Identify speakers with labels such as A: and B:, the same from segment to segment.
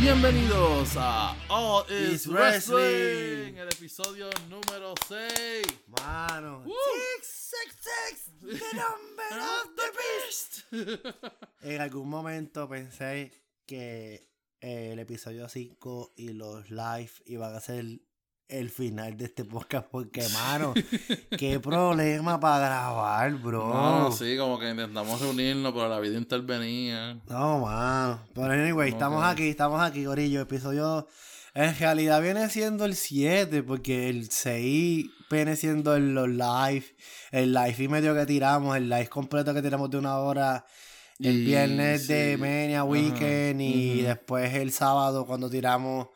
A: Bienvenidos a All Is
B: Is
A: Wrestling,
B: Wrestling.
A: el episodio número 6.
B: Mano. Six, six, six, the number of the beast. En algún momento pensé que el episodio 5 y los live iban a ser el final de este podcast porque, mano, qué problema para grabar, bro.
A: No, sí, como que intentamos reunirnos, pero la vida intervenía.
B: No, mano. Pero anyway, estamos aquí, estamos aquí, Gorillo. Episodio. En realidad viene siendo el 7, porque el 6 viene siendo el, los live. El live y medio que tiramos, el live completo que tiramos de una hora. El
A: Y
B: viernes de. Mania
A: Ajá,
B: Weekend y después el sábado cuando tiramos.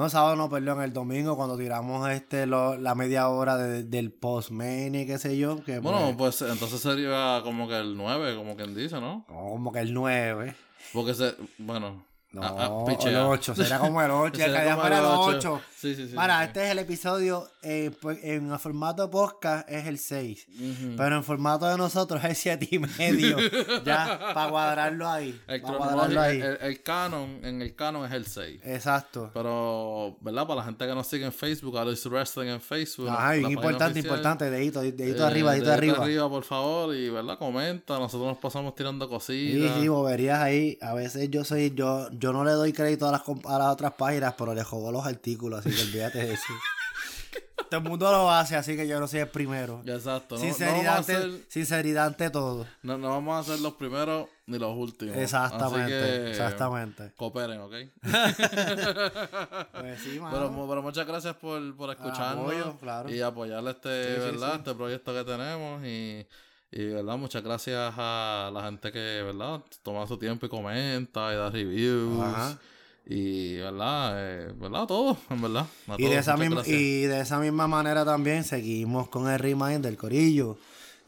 B: No, sábado no, perdón, el domingo cuando tiramos este lo- la media hora de- del post Mania, qué sé yo. Que
A: Bueno,
B: pues,
A: pues entonces sería como que el 9, como quien dice, ¿no?
B: como que el 9.
A: Porque se. Bueno.
B: No,
A: ah, ah,
B: el 8, será como el 8,
A: Sería
B: el que
A: como
B: fuera el
A: ocho.
B: 8.
A: Sí, sí, sí.
B: Para,
A: sí.
B: este es el episodio, eh, pues, en el formato podcast es el 6,
A: Ujú.
B: pero en formato de nosotros es el 7 y medio, ya, para cuadrarlo ahí,
A: El,
B: para cuadrarlo ahí.
A: el, el canon, en el canon es el 6.
B: Exacto.
A: Pero, ¿verdad? Para la gente que nos sigue en Facebook, All Is Wrestling en Facebook.
B: Ajá,
A: la página
B: importante,
A: oficial.
B: importante, dedito, dedito
A: Eh,
B: arriba, dedito
A: dedito
B: arriba.
A: por favor, y verdad, comenta. Nosotros nos pasamos tirando
B: Sí,
A: cositas.
B: sí, boberías ahí. A veces yo soy, yo, yo no le doy crédito a las, a las otras páginas, pero le jodo los artículos, así que olvídate de eso. Todo el mundo lo hace, así que yo no soy el primero.
A: Exacto. No, no
B: sinceridad,
A: a
B: ante,
A: ser,
B: sinceridad ante todo.
A: no, no vamos a ser los primeros ni los últimos.
B: Exactamente,
A: que,
B: exactamente.
A: Cooperen, ¿ok?
B: Pues sí, mano.
A: Pero, pero muchas gracias por, por escucharnos
B: apoyo, claro.
A: y apoyar este,
B: sí,
A: ¿verdad?
B: sí.
A: este proyecto que tenemos y, y, ¿verdad? Muchas gracias a la gente que, ¿verdad? Toma su tiempo y comenta y da reviews.
B: Ajá.
A: Y, ¿verdad? Eh, ¿Verdad? Todo, en verdad. A
B: y, de esa misma, y de esa misma manera también seguimos con el remind del corillo.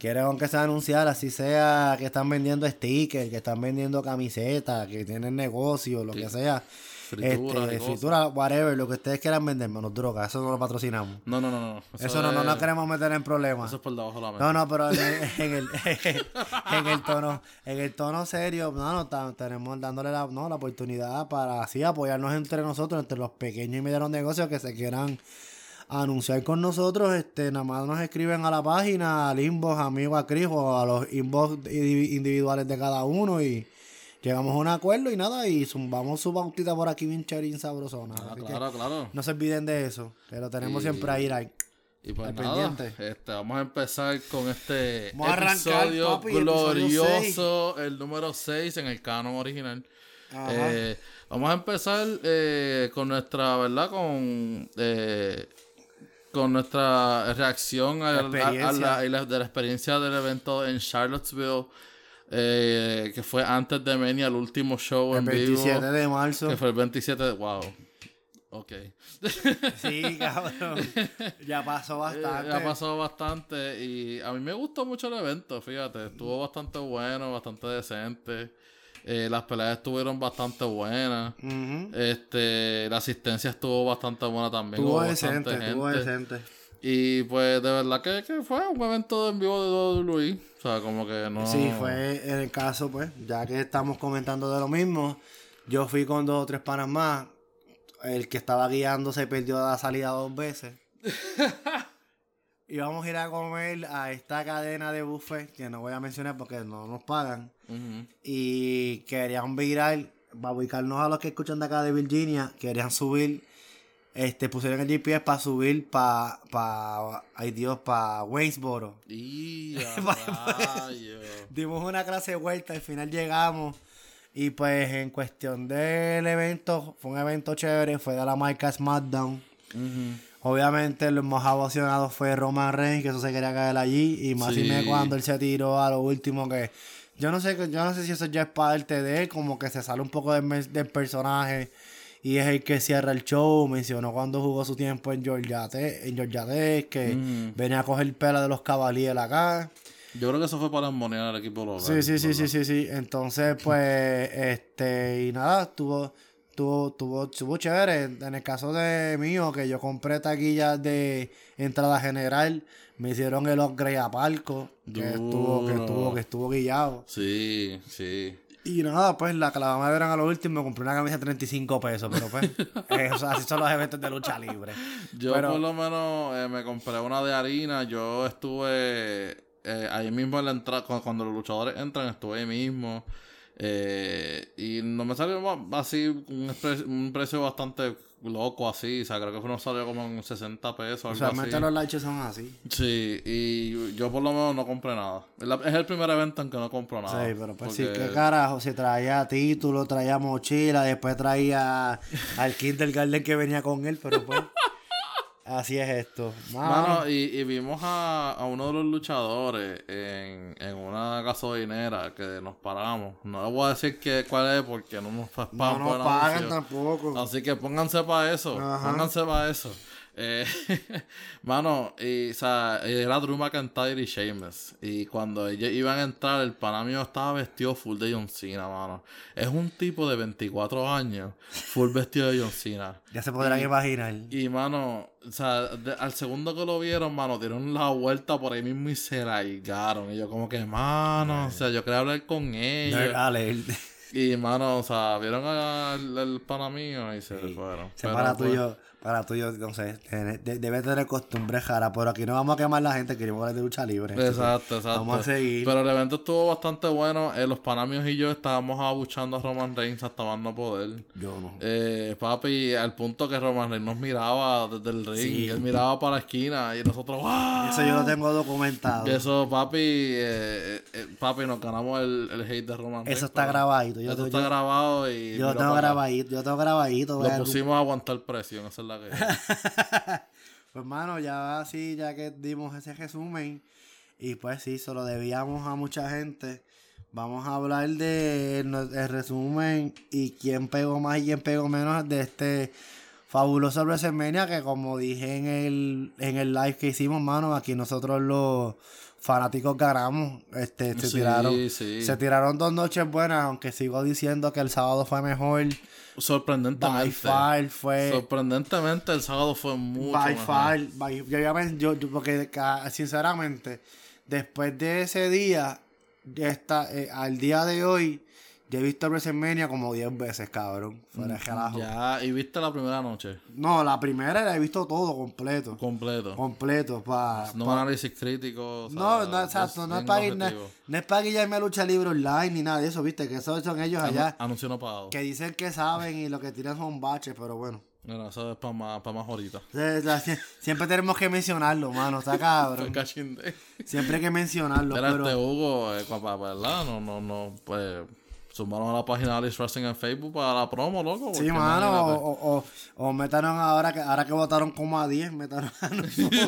B: Quiero que se anunciar, así sea que están vendiendo stickers, que están vendiendo camisetas, que tienen negocio, lo
A: Sí.
B: que sea.
A: Frituras
B: este, fritura, whatever, lo que ustedes quieran vender, menos droga, eso no lo patrocinamos.
A: No, no, no, no.
B: Eso, no, no, no queremos meter en problemas.
A: Eso es por debajo de la mesa.
B: No, no, pero en el, en el, en el tono, en el tono serio, no, no, tenemos dándole la, no, la oportunidad para así apoyarnos entre nosotros, entre los pequeños y medianos negocios que se quieran anunciar con nosotros, este, nada más nos escriben a la página, al inbox, amigo a Cris o a los inbox indivi- individuales de cada uno y llegamos a un acuerdo y nada, y zumbamos su bautita por aquí bien cherín sabrosona.
A: Ah, claro, claro.
B: no se olviden de eso, que lo tenemos
A: Y-
B: siempre ahí, ahí.
A: Y pues nada,
B: pendiente.
A: este, vamos a empezar con este
B: arrancar,
A: episodio
B: papi,
A: glorioso, el número 6 en el canon original. Eh, vamos a empezar eh, con nuestra, ¿verdad? Con, eh, con nuestra reacción a, a- a
B: Experiencia.
A: la, de la experiencia del evento en Charlottesville, eh, que fue antes de Mania, el último show
B: el
A: en
B: 27
A: vivo,
B: de marzo.
A: que fue el 27 de... ¡Wow! Ok.
B: Sí, cabrón. Ya pasó bastante.
A: Eh, ha pasado bastante y a mí me gustó mucho el evento, fíjate, estuvo bastante bueno, bastante decente. Eh, las peleas estuvieron bastante buenas. Este, la asistencia estuvo bastante buena también.
B: Estuvo decente, estuvo decente.
A: Y pues de verdad que, que fue un evento en vivo de WWE. O sea, como que no.
B: Sí, fue en el caso, pues, ya que estamos comentando de lo mismo, yo fui con dos o tres panas más. El que estaba guiando se perdió la salida dos veces. y vamos a ir a comer a esta cadena de buffet, que no voy a mencionar porque no nos pagan. Y querían virar, para ubicarnos a los que escuchan de acá de Virginia, querían subir, este, pusieron el GPS para subir para, pa, ay Dios, para Waynesboro.
A: Y.
B: Dimos una clase de vuelta, al final llegamos. Y pues en cuestión del evento, fue un evento chévere, fue de la marca SmackDown. Obviamente los más emocionados fue Roman Reigns, que eso se quería caer allí. Y más y
A: Sí.
B: me cuando él se tiró a lo último que. Yo no sé, yo no sé si eso ya es parte de él, como que se sale un poco del, del personaje. Y es el que cierra el show. Mencionó cuando jugó su tiempo en Georgia Tech, en Georgia Tech, que venía a coger pela de los Cavaliers acá.
A: Yo creo que eso fue para monear al equipo local.
B: Sí, sí, sí, sí, sí, sí. Entonces, pues, este, y nada, estuvo, tuvo, tuvo, tuvo chévere. En el caso de mío, que yo compré taquillas de entrada general, me hicieron el upgrade a palco, que estuvo, que estuvo, que estuvo guillado.
A: Sí, sí.
B: Y nada, pues la que la vamos a lo último, me compré una camisa de 35 pesos, pero pues, eso, así son los eventos de lucha libre.
A: Yo
B: Pero-
A: por lo menos eh, me compré una de harina. Yo estuve eh, ahí mismo en la entrada. Cuando, cuando los luchadores entran, estuve ahí mismo. Eh, y no me salió así un, pre- un precio bastante loco así. O sea, creo que nos salió como en 60 pesos.
B: O sea,
A: así.
B: los laches son así.
A: Sí, y yo por lo menos no compré nada. Es el primer evento en que no compro nada.
B: Sí, pero pues sí, qué carajo, si traía título, traía mochila, después traía al kindergarten que venía con él, pero pues así es esto. Mano,
A: Mano, y, y vimos a, a uno de los luchadores en, en una gasolinera que nos paramos. No les voy a decir que, cuál es porque no nos
B: no nos pagan tampoco.
A: Así que pónganse para eso.
B: Ajá.
A: Pónganse para eso. Eh, mano, y, o sea, era Drew McIntyre y Sheamus. Y cuando ellos iban a entrar, el pana mío estaba vestido full de John Cena, mano. Es un tipo de 24 años, full vestido de John Cena.
B: Ya se podrán imaginar.
A: Y mano, o sea, de- al segundo que lo vieron, mano, dieron la vuelta por ahí mismo y se largaron. Y yo como que, mano, o sea, yo quería hablar con ellos. Y mano, o sea, vieron al, al pana mío y se fueron. Pero,
B: para
A: pues,
B: tuyo, para tuyo, no sé, debe tener costumbre jara, pero aquí no vamos a quemar la gente, queremos hablar de lucha libre.
A: Exacto, exacto.
B: Vamos a seguir.
A: Pero el evento estuvo bastante bueno. Eh, los panamios y yo estábamos abuchando a Roman Reigns hasta más no poder.
B: Yo no.
A: Eh, papi, al punto que Roman Reigns nos miraba desde el ring.
B: Sí.
A: Él miraba para la esquina y nosotros, ¡wow!
B: Eso yo lo tengo documentado.
A: Eso, papi, eh, eh, papi, nos ganamos el, el hate de Roman Reigns.
B: Eso está
A: pero
B: grabadito. Yo,
A: Esto
B: yo-
A: está
B: yo-
A: grabado y.
B: yo lo tengo grabadito, yo tengo grabadito.
A: Lo pusimos a aguantar presión, esa es la que.
B: Pues hermano, ya así, ya que dimos ese resumen, y pues sí, se lo debíamos a mucha gente. Vamos a hablar de el resumen y quién pegó más y quién pegó menos de este fabuloso WrestleMania que como dije en el, en el live que hicimos, mano, aquí nosotros los fanáticos ganamos. Este, se
A: Sí,
B: tiraron,
A: sí.
B: se tiraron dos noches buenas, aunque sigo diciendo que el sábado fue mejor. By
A: Sorprendentemente.
B: far fue
A: Sorprendentemente, el sábado fue mucho.
B: By
A: mejor.
B: far, by- yo, yo- porque sinceramente, después de ese día, esta, eh, al día de hoy, yo he visto WrestleMania como 10 veces, cabrón. Fuera de.
A: Ya, y viste la primera noche.
B: No, la primera la he visto todo completo.
A: Completo.
B: Completo, pa,
A: no
B: pa-
A: análisis crítico. o sea,
B: no, no, exacto, no es para
A: objetivo.
B: no es para guiarme lucha libre online ni nada de eso, viste, que esos son ellos allá,
A: Anuncio no pagado.
B: que dicen que saben y lo que tiran son baches, pero bueno.
A: Mira, eso es para más, pa' más ahorita.
B: Siempre tenemos que mencionarlo, mano, está cabrón. Siempre hay que mencionarlo,
A: Mira,
B: pero...
A: este Hugo, eh, pa- pa- ¿verdad? No, no, no, pues. Sumaron a la página de Alice Wrestling en Facebook para la promo, loco.
B: Sí, mano, o, o, o, o métanos ahora que ahora que votaron como a 10, métanos a nosotros.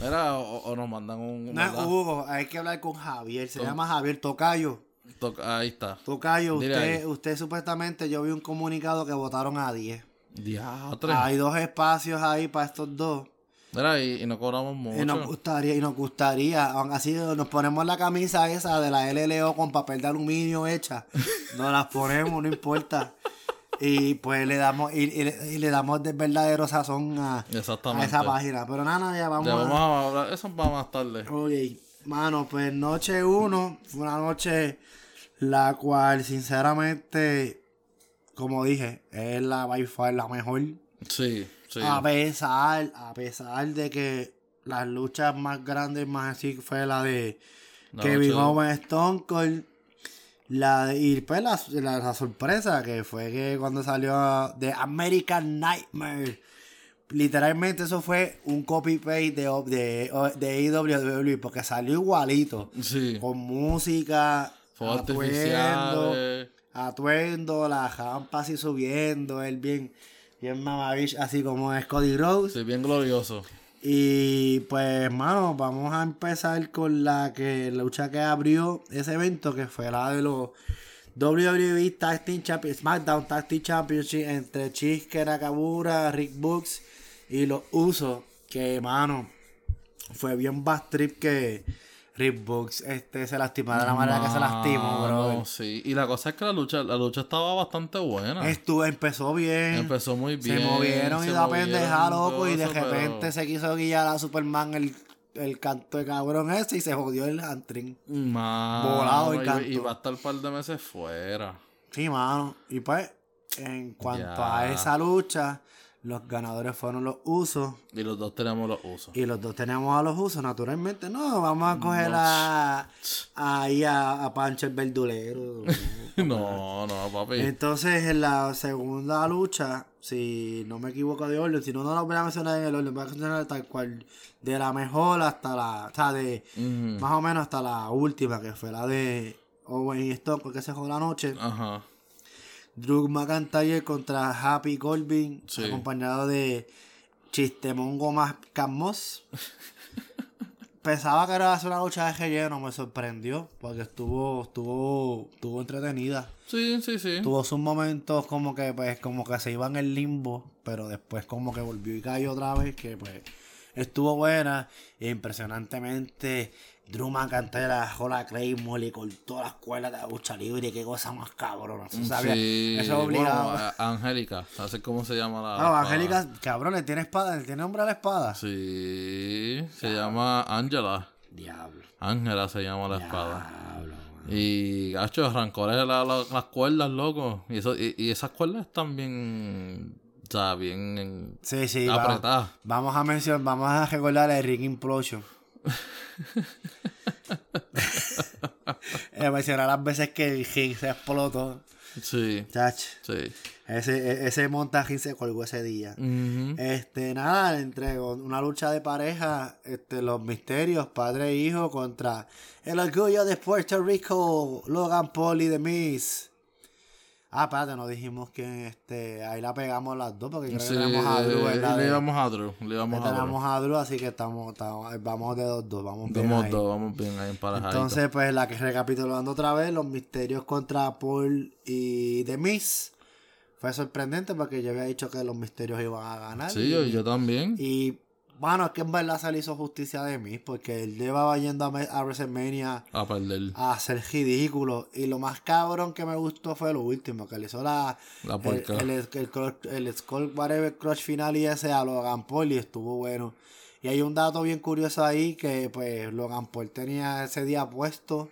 A: Mira, o, nos mandan un.
B: No es. Hugo, hay que hablar con Javier, se llama Javier Tocayo.
A: Toca- Ahí está.
B: Tocayo, usted, usted supuestamente, yo vi un comunicado que votaron a 10.
A: Diatre.
B: Hay dos espacios ahí para estos dos.
A: Mira, y, y no cobramos mucho.
B: Y nos gustaría, y nos gustaría, aun así nos ponemos la camisa esa de la LLO con papel de aluminio hecha. Nos las ponemos, no importa. Y pues le damos, y, y le- y le damos de verdadero sazón a, a esa página. Pero nada, ya vamos
A: Ya
B: a.
A: vamos a hablar. Eso va más tarde.
B: Oye, mano, pues noche uno fue una noche la cual, sinceramente, como dije, es la by far la mejor.
A: Sí, sí.
B: A pesar, a pesar de que las luchas más grandes, más así, fue la de
A: La
B: Kevin Owens Stone Cold. La de, y pues la, la- la sorpresa que fue que cuando salió de American Nightmare. Literalmente eso fue un copy-paste de, de, de AEW porque salió igualito.
A: Sí.
B: Con música, atuendo, atuendo, la jampa así subiendo, él bien, bien mamabish, así como es Cody Rhodes.
A: Sí, bien glorioso.
B: Y pues, mano, vamos a empezar con la que la lucha que abrió ese evento, que fue la de los WWE Tag Team Championship, SmackDown Tag Team Championship entre Chisuke Nakamura, Rick Books y los Usos. Que, mano, fue bien bad trip que Rick Books este, se lastimó de la manera que se lastimó, bro.
A: No, sí. Y la cosa es que la lucha, la lucha estaba bastante buena.
B: Estuvo, empezó bien.
A: Empezó muy bien.
B: Se movieron y
A: se
B: da
A: movieron
B: pendeja,
A: y
B: loco. Y de
A: eso, pero-
B: repente se quiso guiar a Superman el, el canto de cabrón ese y se jodió el hamstring.
A: Mano,
B: Volado y
A: y,
B: canto.
A: y va a estar un par de meses fuera.
B: Sí, mano. Y pues, en cuanto a esa lucha, los ganadores fueron los usos.
A: Y los dos tenemos los usos.
B: Y los dos tenemos a los usos, naturalmente. No, vamos a coger a, ahí a, a Pancho el verdulero.
A: No, no, papi.
B: Entonces, en la segunda lucha, si no me equivoco de orden, si no, no la voy a mencionar en el orden, voy a mencionar tal cual, de la mejor hasta la, o sea, de más o menos hasta la última, que fue la de Owen y Stone, que se jugó la noche.
A: Ajá.
B: Drew McIntyre contra Happy Corbin,
A: Sí.
B: acompañado de Chistemongo más Camos. Pensaba que era una lucha de relleno, me sorprendió, porque estuvo, estuvo, estuvo entretenida.
A: Sí, sí, sí.
B: Tuvo sus momentos como que pues como que se iba en el limbo, pero después como que volvió y cayó otra vez, que pues estuvo buena. E impresionantemente McIntyre dejó la Claymore y cortó las cuerdas de la lucha libre, qué cosa más cabrona. Eso, sabía-
A: Sí,
B: eso es obligado.
A: bueno, a- Angélica, así cómo se llama la. Espada.
B: Angélica, cabrón, le tiene espada, le tiene nombre a la espada.
A: Sí, se llama Angela.
B: Diablo.
A: Ángela se llama la espada.
B: Diablo.
A: Y, gacho, arrancó la- la- la- las cuerdas, loco. Y, eso, y, y esas cuerdas están bien. O sea, bien en-
B: Sí, sí. va-
A: apretadas.
B: Vamos a mencionar, vamos a recordar el Ring Implosion. Eh, mencionar las veces que el ring se explotó.
A: Sí,
B: Chach.
A: sí.
B: Ese, e- ese montaje se colgó ese día. Este, nada, entre una lucha de pareja, este, los misterios, padre e hijo, contra el orgullo de Puerto Rico, Logan Paul y The Miz. Ah, espérate, no dijimos que este, ahí la pegamos las dos, porque creo que
A: Sí,
B: tenemos a Drew, ¿verdad?
A: le íbamos a Drew. Le íbamos a Drew.
B: a Drew, así que estamos, estamos- vamos de dos, dos, vamos bien
A: Vamos
B: ahí.
A: dos, vamos bien ahí emparejaditos.
B: Entonces, pues la que recapitulando otra vez, los misterios contra Paul y The Miz. Fue sorprendente porque yo había dicho que los misterios iban a ganar.
A: Sí,
B: y,
A: yo también.
B: y, bueno, es que en verdad se le hizo justicia de Miz porque él llevaba yendo a, a WrestleMania
A: A perder
B: a hacer ridículo. Y lo más cabrón que me gustó fue lo último, que le hizo la,
A: la
B: el, el, el, el Skull Whatever Crush final y ese a Logan Paul y estuvo bueno. Y hay un dato bien curioso ahí que pues Logan Paul tenía ese día puesto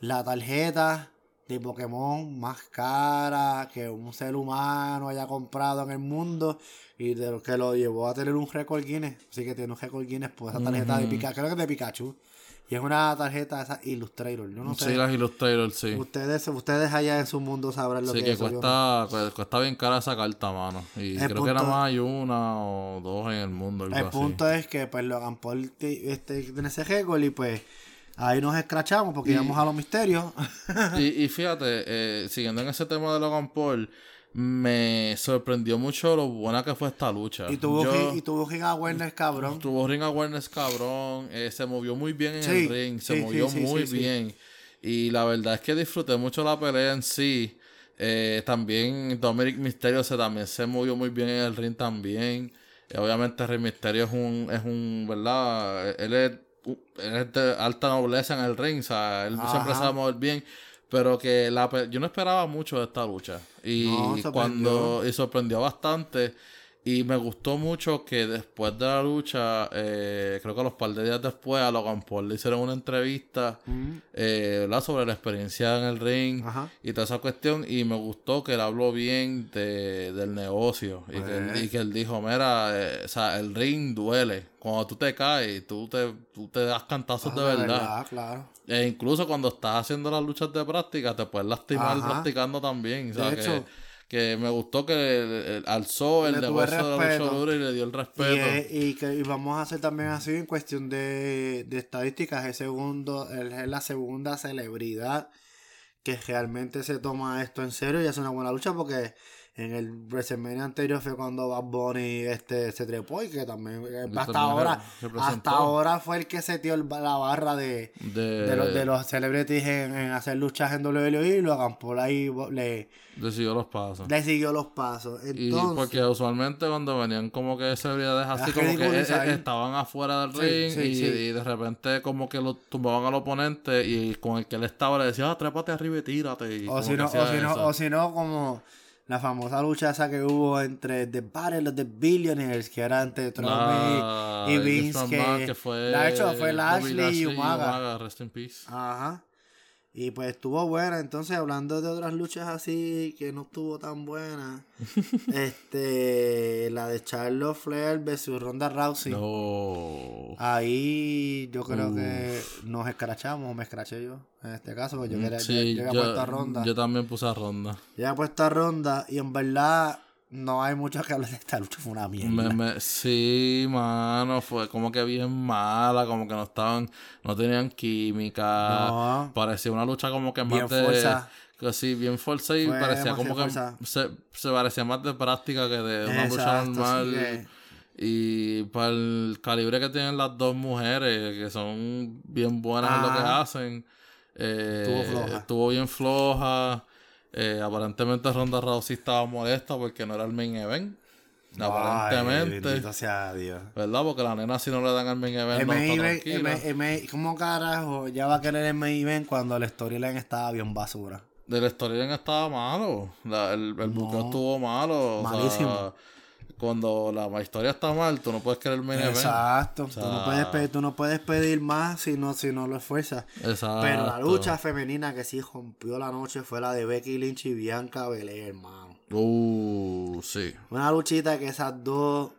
B: la tarjeta de Pokémon más cara que un ser humano haya comprado en el mundo y de lo que lo llevó a tener un récord Guinness. Así que tiene un récord Guinness por esa tarjeta de Pikachu, creo que es de Pikachu. Y es una tarjeta esa Illustrator. Yo no sé.
A: Sí, las sí.
B: Ustedes, ustedes allá en su mundo sabrán lo
A: Sí,
B: que,
A: que
B: es eso, yo no.
A: cuesta, cu- cuesta bien cara esa carta, mano. Y
B: El
A: creo que nada
B: punto-
A: más hay una o dos en el mundo. Algo
B: El
A: así.
B: punto es que pues Logan Paul te- este, tiene ese récord y pues ahí nos escrachamos porque íbamos a los misterios.
A: y, y fíjate, eh, siguiendo en ese tema de Logan Paul, me sorprendió mucho lo buena que fue esta lucha.
B: y tuvo
A: Yo-
B: ring- y tuvo ring awareness cabrón.
A: Tuvo ring awareness cabrón, eh, se movió muy bien en
B: Sí,
A: el ring, se
B: sí,
A: movió
B: sí, sí,
A: muy bien. Y la verdad es que disfruté mucho la pelea en sí. Eh, también Dominic Mysterio se, también se movió muy bien en el ring también. Eh, obviamente Rey Mysterio es un, es un, ¿verdad? Él es, es de alta nobleza en el ring, o sea, él siempre sabe mover bien. Pero que la yo no esperaba mucho de esta lucha. Y
B: No,
A: cuando y sorprendió bastante. Y me gustó mucho que después de la lucha, eh, creo que los par de días después, a Logan Paul le hicieron una entrevista
B: Mm,
A: eh, ¿verdad? sobre la experiencia en el ring
B: Ajá.
A: y toda esa cuestión. Y me gustó que él habló bien de, del negocio. Y, que, él- y que él dijo: Mira, eh, o sea, el ring duele. Cuando tú te caes, tú te, tú te das cantazos de
B: Ah,
A: verdad.
B: claro.
A: E incluso cuando estás haciendo las luchas de práctica, te puedes lastimar
B: Ajá.
A: practicando también. O sea,
B: De hecho-
A: que me gustó que alzó el negocio de la lucha y le dio el
B: Y,
A: respeto.
B: es- y que y vamos a hacer también así en cuestión de, de estadísticas. El segundo, es la segunda celebridad que realmente se toma esto en serio y hace una buena lucha porque En el WrestleMania anterior fue cuando Bad Bunny este, se trepó y que también eh, hasta ahora hasta ahora fue el que se dio la barra de,
A: De,
B: de, los, de los celebrities en, en hacer luchas en WWE y Logan Paul ahí bo- le,
A: decidió los pasos.
B: le siguió los pasos.
A: Y
B: Entonces,
A: porque usualmente cuando venían como que celebridades así como que
B: ridiculizar.
A: eh, estaban afuera del
B: Sí,
A: ring
B: sí,
A: y,
B: sí.
A: y de repente como que lo tumbaban al oponente y con el que él estaba le decía, ah, trépate arriba y tírate. Y
B: o
A: como
B: si
A: que
B: no, o
A: hacía
B: si no,
A: eso.
B: o si no, como la famosa lucha esa que hubo entre The Battle of the Billionaires, que era entre Trump
A: Ah,
B: y, y
A: Vince
B: Vince,
A: McMahon,
B: que,
A: que fue,
B: de hecho fue
A: Bobby
B: Lashley y Umaga.
A: Umaga, Rest in peace.
B: Ajá. Y pues estuvo buena. Entonces, hablando de otras luchas así que no estuvo tan buena, este, la de Charlotte Flair versus Ronda Rousey.
A: No.
B: Ahí yo creo que nos escrachamos, me escraché yo, en este caso, porque yo, quería, yo-
A: Sí,
B: yo había
A: yo,
B: puesto a Ronda.
A: yo también puse a Ronda.
B: Yo había puesto a Ronda y en verdad no hay mucho que hablar de esta lucha, fue una mierda.
A: Me, me- sí, mano, fue como que bien mala, como que no estaban, no tenían química.
B: No.
A: Parecía una lucha como que
B: Bien
A: más de...
B: forzada.
A: Que sí, bien fuerza y
B: Fue
A: parecía como que se, se parecía más de práctica que de una lucha normal.
B: sí que-
A: Y para el calibre que tienen las dos mujeres, que son bien buenas en lo que hacen, eh,
B: Estuvo floja.
A: estuvo bien floja. Eh, aparentemente Ronda Rousey estaba molesta porque no era el main event.
B: Ay,
A: aparentemente.
B: sea Dios.
A: ¿Verdad? Porque la nena si no le dan al main event
B: El
A: no
B: main
A: está
B: event- el main- el ¿Cómo carajo ya va a querer el main event cuando el storyline estaba bien basura?
A: De la storyline estaba malo. La- el el buqueo
B: No.
A: estuvo malo. o sea,
B: Malísimo.
A: Cuando la historia está mal, tú no puedes querer el main event.
B: Exacto. tú,
A: sea-
B: no puedes pedir, tú no puedes pedir más si no, si no lo esfuerzas.
A: Exacto.
B: Pero la lucha femenina que sí rompió la noche fue la de Becky Lynch y Bianca Belair, hermano.
A: Uh, sí.
B: Una luchita que esas dos,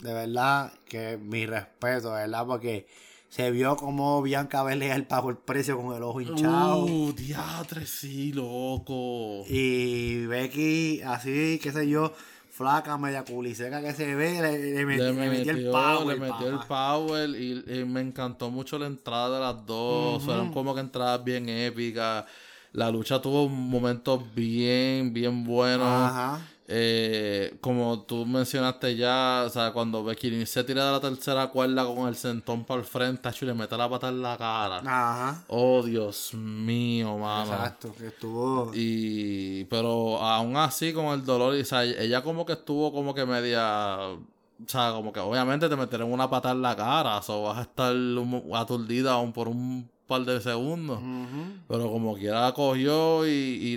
B: de verdad, que mi respeto, de verdad, porque se vio como Bianca Belair pagó el precio con el ojo hinchado.
A: Uh, diatre, sí, loco.
B: Y Becky, así, qué sé yo, flaca, media culiseca que se ve, le, le met-
A: Le
B: le metió, el power.
A: le metió el power y, y me encantó mucho la entrada de las dos. Fueron como que entradas bien épicas. La lucha tuvo momentos bien, bien buenos.
B: Ajá.
A: Eh, como tú mencionaste ya, o sea, cuando Becky se tira de la tercera cuerda con el sentón para el frente, tacho, y le mete la pata en la cara.
B: Ajá.
A: Oh, Dios mío, mano.
B: Exacto, que estuvo.
A: Y, pero aún así, con el dolor, y, o sea, ella como que estuvo como que media. O sea, como que obviamente te metieron una pata en la cara, o vas a estar aturdida aún por un par de segundos. Pero como quiera la cogió y,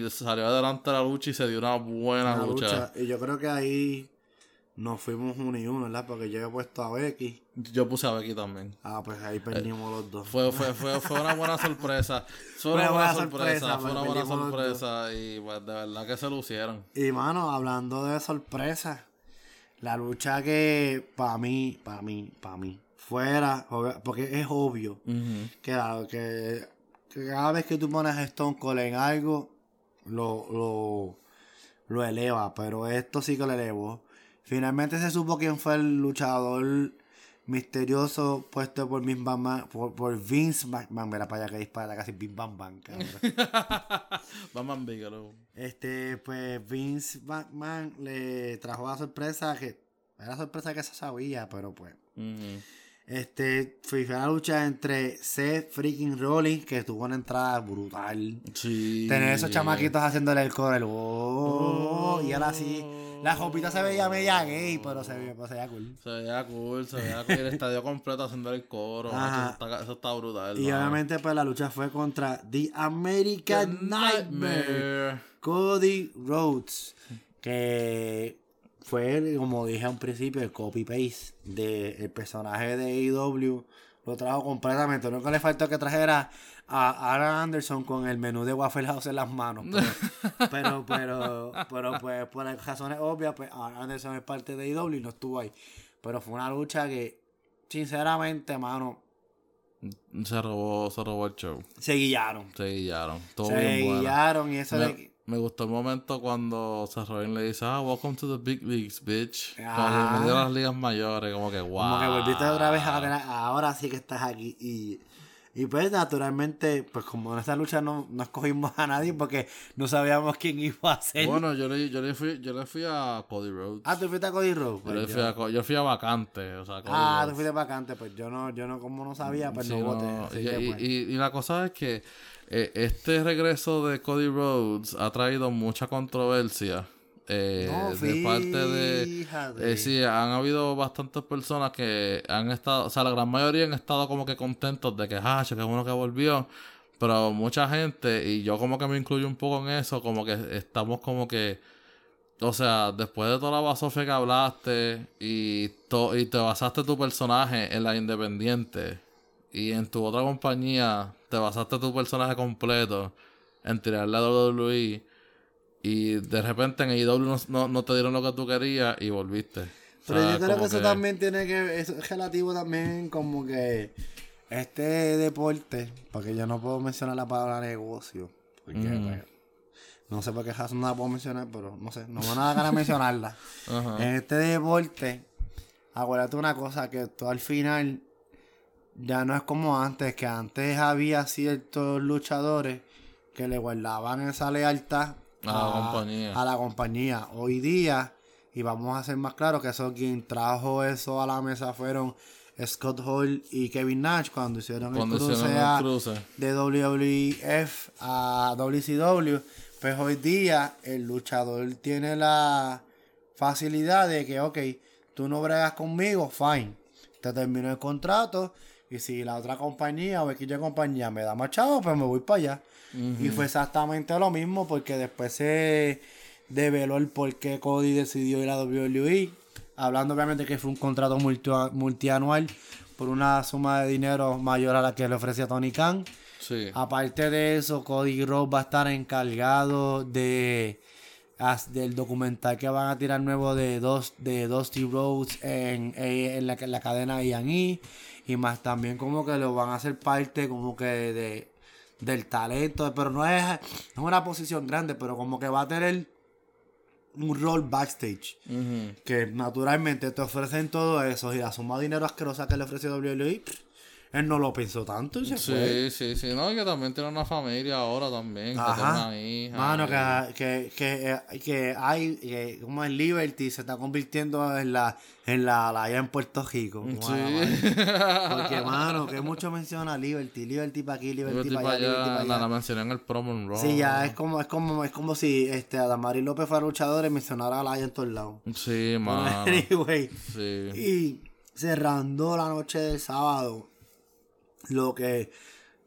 A: y salió adelante la lucha y se dio una buena
B: Una
A: lucha.
B: lucha. Y yo creo que ahí nos fuimos uno y uno, ¿verdad? Porque yo he puesto a Becky.
A: Yo puse a Becky también.
B: Ah, pues ahí perdimos los dos.
A: Fue, fue, fue, fue una buena sorpresa. Fue una, buena
B: buena
A: sorpresa.
B: sorpresa,
A: Fue una
B: pues,
A: buena sorpresa. Y pues de verdad que se lucieron.
B: Y mano, hablando de sorpresa, la lucha que para mí, para mí, para mí, fuera, porque es obvio que, la- que, que cada vez que tú pones Stone Cold en algo, lo, lo, lo eleva, pero esto sí que lo elevó. Finalmente se supo quién fue el luchador misterioso puesto por Vince McMahon, por, por Vince McMahon, mira para allá que dispara casi McMahon, cabrón.
A: Batman Bigelow.
B: Este, pues Vince McMahon le trajo la sorpresa que era sorpresa que se sabía, pero pues. Este, fue una lucha entre Seth freaking Rollins, que tuvo una entrada brutal.
A: Sí.
B: Tener esos chamaquitos haciéndole el coro, el oh, y ahora sí. La jopita se veía media gay, pero se veía, pues, se veía cool.
A: Se veía cool, se veía cool. El estadio completo haciendo el coro. Eso está, eso está brutal.
B: Y obviamente, pues la lucha fue contra The American
A: The
B: Nightmare. Cody Rhodes, que fue, como dije al principio, el copy-paste del personaje de AEW. Lo trajo completamente. Lo único que le faltó que trajera a Aaron Anderson con el menú de Waffle House en las manos. Pero, pero, pero, pero, pues, por razones obvias, pues Aaron Anderson es parte de AEW y no estuvo ahí. Pero fue una lucha que, sinceramente, mano,
A: Se robó, se robó el show.
B: se guiaron.
A: Se guillaron. Todo
B: Se
A: bien bueno.
B: guiaron y eso de
A: Me, gustó el momento cuando Seth Rollins le dice, ah, welcome to the big leagues, bitch.
B: Ah.
A: Cuando me dio las ligas mayores, como que wow.
B: Como que volviste otra vez a tener, ahora sí que estás aquí. Y Y pues naturalmente, pues como en esta lucha no, no escogimos a nadie porque no sabíamos quién iba a ser.
A: Bueno, yo le, yo le, fui, yo le fui a Cody Rhodes.
B: Ah, tú fuiste a Cody Rhodes.
A: yo,
B: Pues
A: le
B: yo-
A: fui a, yo fui a Vacante, o sea, Cody
B: Ah, tú fuiste vacante, pues yo no, yo no, como no sabía, pues
A: Sí,
B: no
A: no,
B: voté.
A: y,
B: que,
A: y-
B: pues.
A: y- y la cosa es que eh, este regreso de Cody Rhodes ha traído mucha controversia. eh,
B: No,
A: de parte de eh, sí han habido bastantes personas que han estado o sea la gran mayoría han estado como que contentos de que ah che, qué bueno que volvió pero mucha gente y yo como que me incluyo un poco en eso como que estamos como que o sea, después de toda la basofia que hablaste y, to- y te basaste tu personaje en la independiente y en tu otra compañía te basaste tu personaje completo en tirarle a WWE y de repente en AEW no, no, no te dieron lo que tú querías y volviste. O
B: Pero
A: sea,
B: yo creo que eso
A: que-
B: también tiene que, es relativo también como que este deporte, porque yo no puedo mencionar la palabra negocio, porque pues, no sé por qué razón no la puedo mencionar, pero no sé, no me da ganas de mencionarla. En este deporte, acuérdate una cosa, que tú al final ya no es como antes, que antes había ciertos luchadores que le guardaban esa lealtad
A: A la compañía.
B: a la compañía. Hoy día, y vamos a ser más claros, que eso quien trajo eso a la mesa fueron Scott Hall y Kevin Nash cuando hicieron
A: Cuando
B: el cruce,
A: hicieron el
B: a-
A: cruce.
B: de WWF a WCW, pues hoy día el luchador tiene la facilidad de que, ok, tú no bregas conmigo, fine, te termino el contrato y si la otra compañía o aquella compañía me da más chavo, pues me voy para allá. Y fue exactamente lo mismo porque después se develó el por qué Cody decidió ir a WWE, hablando obviamente que fue un contrato multi- multianual por una suma de dinero mayor a la que le ofrecía Tony Khan.
A: Sí.
B: Aparte de eso, Cody Rhodes va a estar encargado de del documental que van a tirar nuevo de dos de Dusty Rhodes en, en, en la, en la cadena E&E y más también como que lo van a hacer parte como que de del talento, pero no es, es una posición grande, pero como que va a tener un rol backstage. Que naturalmente te ofrecen todo eso y la suma de dinero asquerosa que le ofreció WWE, él no lo pensó tanto y se fue.
A: Sí, sí, sí. No, y que también tiene una familia ahora también. Que tiene
B: Ajá.
A: una hija.
B: Mano,
A: y-
B: que, que, que, eh, que hay, que como en Liberty se está convirtiendo en la, en la, la allá en Puerto Rico. la.
A: Sí.
B: Porque, mano, que mucho menciona Liberty, Liberty para aquí, Liberty,
A: Liberty
B: para allá, Liberty para
A: la,
B: allá.
A: la mencioné en el promo en Raw.
B: Sí, ya es como, es como, es como si este Adamari López fuera luchador y mencionara a la en todos lados.
A: Sí, mano.
B: Anyway.
A: Sí.
B: Y cerrando la noche del sábado, lo que,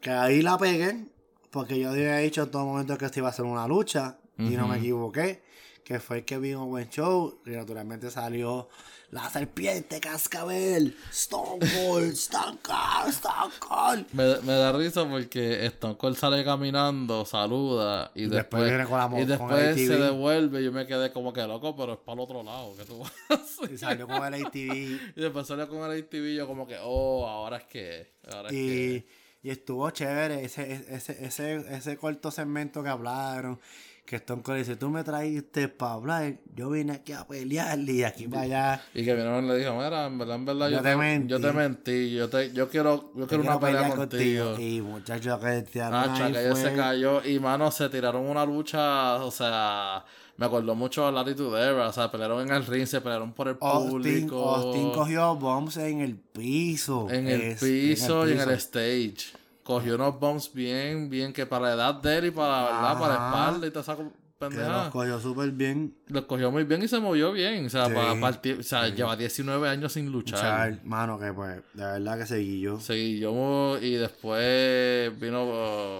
B: que ahí la pegué, porque yo había dicho en todo momento que esto iba a ser una lucha, y no me equivoqué, que fue el que vino buen show, y naturalmente salió la serpiente cascabel, Stone Cold, Stone Cold, Stone Cold.
A: Me, me da risa porque Stone Cold sale caminando, saluda y,
B: después
A: después,
B: viene con la
A: y
B: con
A: después
B: el
A: se
B: ATV.
A: devuelve y yo me quedé como que loco, pero es para el otro lado. que tú vas a hacer?
B: Y salió con el ATV.
A: Y después salió con el ATV y yo como que, oh, ahora es que, ahora es
B: Y,
A: que.
B: y estuvo chévere ese, ese, ese, ese corto segmento que hablaron. Que Stone Cold dice, tú me traíste para hablar, yo vine aquí a pelear y aquí para allá.
A: Y que vino y le dijo, mira, en verdad, en verdad,
B: Yo
A: yo,
B: te
A: te,
B: mentí.
A: yo te mentí, yo, te, yo quiero, yo quiero una pelea contigo.
B: Y muchachos que te
A: Ah, chaca, ella se cayó y mano se tiraron una lucha, o sea, me acordó mucho a Larry Tudera, o sea, pelearon en el ring, se pelearon por el
B: Austin,
A: público,
B: Austin cogió bombs en el piso.
A: en el
B: Es-
A: piso y en el
B: piso.
A: stage. Cogió unos bombs bien, bien, que para la edad de él y para, ¿verdad? para la espalda y te saco
B: Que
A: pendeja.
B: los cogió súper bien.
A: Los cogió muy bien y se movió bien, o sea,
B: Sí,
A: para partir, o sea, lleva 19 años sin luchar.
B: Char, mano, que pues, de verdad que seguí yo.
A: Sí, yo y después vino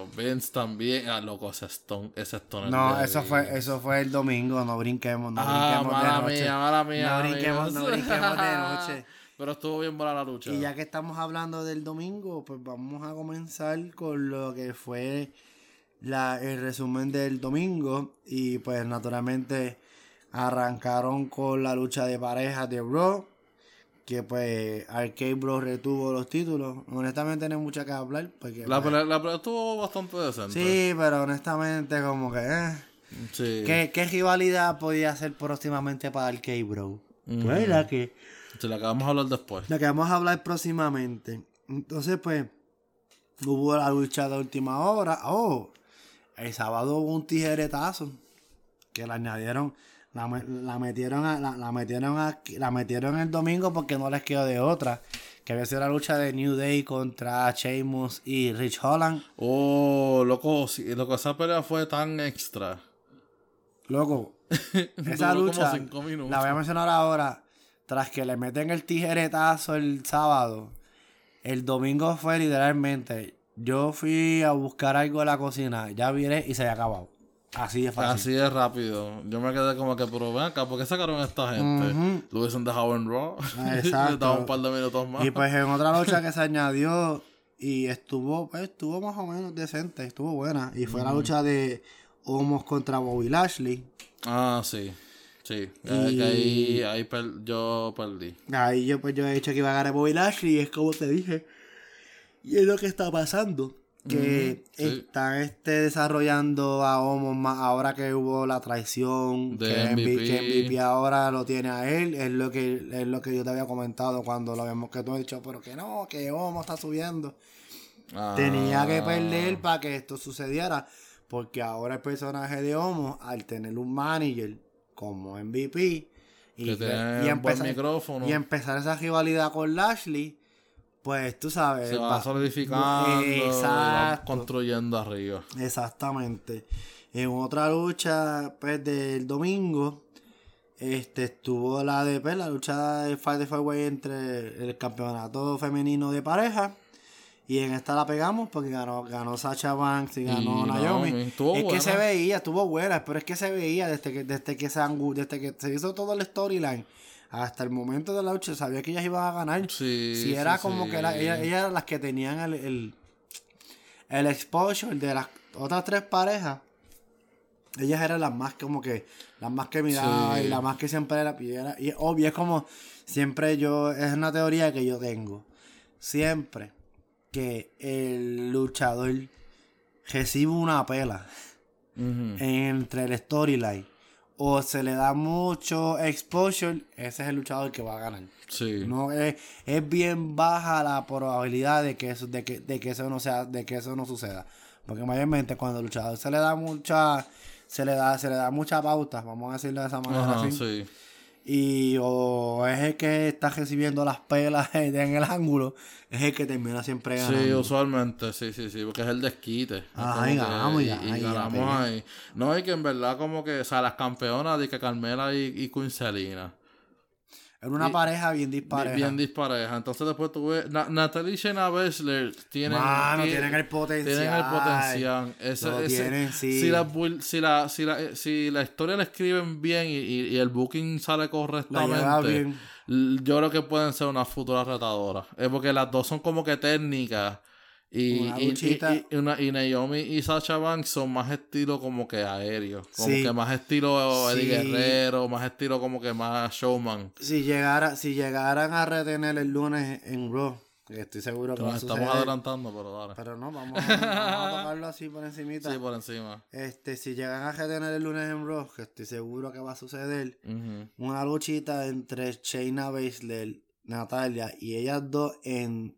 A: uh, Vince también. Ah, loco, ese Stone, ese Stone.
B: No, eso fue, eso fue el domingo, no brinquemos, no
A: Ah,
B: brinquemos
A: mala
B: de noche.
A: mía, mala mía.
B: no brinquemos, no brinquemos de noche.
A: Pero estuvo bien buena la lucha.
B: Y ya que estamos hablando del domingo, pues vamos a comenzar con lo que fue la, el resumen del domingo. Y pues naturalmente arrancaron con la lucha de parejas de Raw. Que pues Arcade Bro retuvo los títulos. Honestamente no hay mucho que hablar. Porque,
A: La
B: pues,
A: la estuvo bastante decente.
B: sí, pero honestamente como que... eh.
A: Sí.
B: ¿Qué, qué rivalidad podía ser próximamente para Arcade Bro?
A: Ujú.
B: Pues que...
A: Sí, la que vamos a hablar después.
B: La que vamos a hablar próximamente. Entonces, pues, hubo la lucha de última hora. Oh, el sábado hubo un tijeretazo que la añadieron, la, la metieron a- la, la metieron aquí- la metieron el domingo porque no les quedó de otra. Que había sido la lucha de New Day contra Sheamus y Rich Holland.
A: Oh, loco, loco, esa pelea fue tan extra.
B: Loco, esa
A: como
B: lucha
A: cinco minutos.
B: la voy a mencionar ahora. Tras que le meten el tijeretazo el sábado, el domingo fue literalmente. Yo fui a buscar algo en la cocina, ya viré y se había acabado. Así de fácil.
A: Así de rápido. Yo me quedé como que, pero ven acá, ¿por qué sacaron a esta gente?
B: Ujú.
A: Lo hubiesen dejado en Raw.
B: Exacto.
A: Un par de minutos más.
B: Y pues en otra lucha que se añadió y estuvo, pues, estuvo más o menos decente, estuvo buena. Y fue la lucha de Homos contra Bobby Lashley.
A: Ah, sí. Sí.
B: Y-
A: ahí, ahí per- yo perdí.
B: Ahí yo pues yo he dicho que iba a ganar Bobby Lashley y es como te dije. Y es lo que está pasando. Que
A: sí.
B: están este, desarrollando a Homos más ahora que hubo la traición.
A: De
B: que, MVP,
A: MVP.
B: que MVP ahora lo tiene a él. Es lo que, es lo que yo te había comentado cuando lo habíamos que tú has dicho, pero que no, que Homos está subiendo.
A: Ah,
B: Tenía que perder para que esto sucediera. Porque ahora el personaje de Homo, al tener un manager como MVP y,
A: Que
B: que-
A: tiene
B: y empezar,
A: micrófono.
B: y empezar esa rivalidad con Lashley, pues tú sabes.
A: Se va
B: va-
A: solidificando. va construyendo arriba.
B: Exactamente. En otra lucha pues, del domingo, este estuvo la de pues, la lucha de Fight the Way entre el campeonato femenino de pareja. Y en esta la pegamos porque ganó, ganó Sacha Banks y ganó
A: Y
B: Naomi.
A: Estuvo
B: es que se veía, estuvo buena, pero es que se veía desde que, desde que se desde que se hizo todo el storyline hasta el momento de la lucha, sabía que ellas iban a ganar.
A: Sí,
B: si era
A: sí,
B: como
A: sí.
B: que la- ellas, ellas eran las que tenían el, el, el exposure de las otras tres parejas. Ellas eran las más como que, las más que miraba y las más que siempre era, y era- y obvio, es como, siempre yo, es una teoría que yo tengo. Siempre que el luchador recibe una pela entre el storyline o se le da mucho exposure, ese es el luchador que va a ganar.
A: Sí.
B: No es, es bien baja la probabilidad de que eso, de que, de que eso no sea, de que eso no suceda. Porque mayormente cuando al luchador se le da mucha, se le da, se le da mucha pauta, vamos a decirlo de esa manera así.
A: sí.
B: Y o es el que está recibiendo las pelas en el ángulo, es el que termina siempre ganando.
A: Sí, usualmente, sí, sí, sí, porque es el desquite. Es
B: Ajá,
A: como
B: y
A: que-
B: ganamos, y-
A: y,
B: ay,
A: y
B: ya
A: ganamos ahí. No, y que en verdad como que, o sea, las campeonas de que Carmela y, y Queen Selina.
B: Era una
A: Y-
B: pareja bien
A: Bi-
B: dispareja.
A: Bien dispareja. Entonces después tuve... Na- Natalie y Shayna Baszler tienen...
B: Mano,
A: ti-
B: tienen el potencial.
A: Tienen el potencial. Ese-
B: Lo
A: ese-
B: tienen, sí.
A: Si la, si, la, si, la, eh, si la historia la escriben bien y, y- y el booking sale correctamente,
B: bien.
A: yo creo que pueden ser una futura retadora. Es porque las dos son como que técnicas. Y,
B: Una
A: y, y,
B: luchita.
A: y- y una- y Naomi y Sacha Banks son más estilo como que aéreo. Como
B: Sí.
A: que más estilo Eddie
B: Sí.
A: Guerrero, más estilo como que más showman.
B: Si llegara, si llegaran a retener el lunes en Raw, que estoy seguro que va a
A: Nos estamos adelantando, pero dale.
B: Pero no, vamos a, vamos a tocarlo así por encimita.
A: Sí, por encima.
B: Este, si llegan a retener el lunes en Raw, que estoy seguro que va a suceder, una luchita entre Shayna Baszler, Natalia y ellas dos en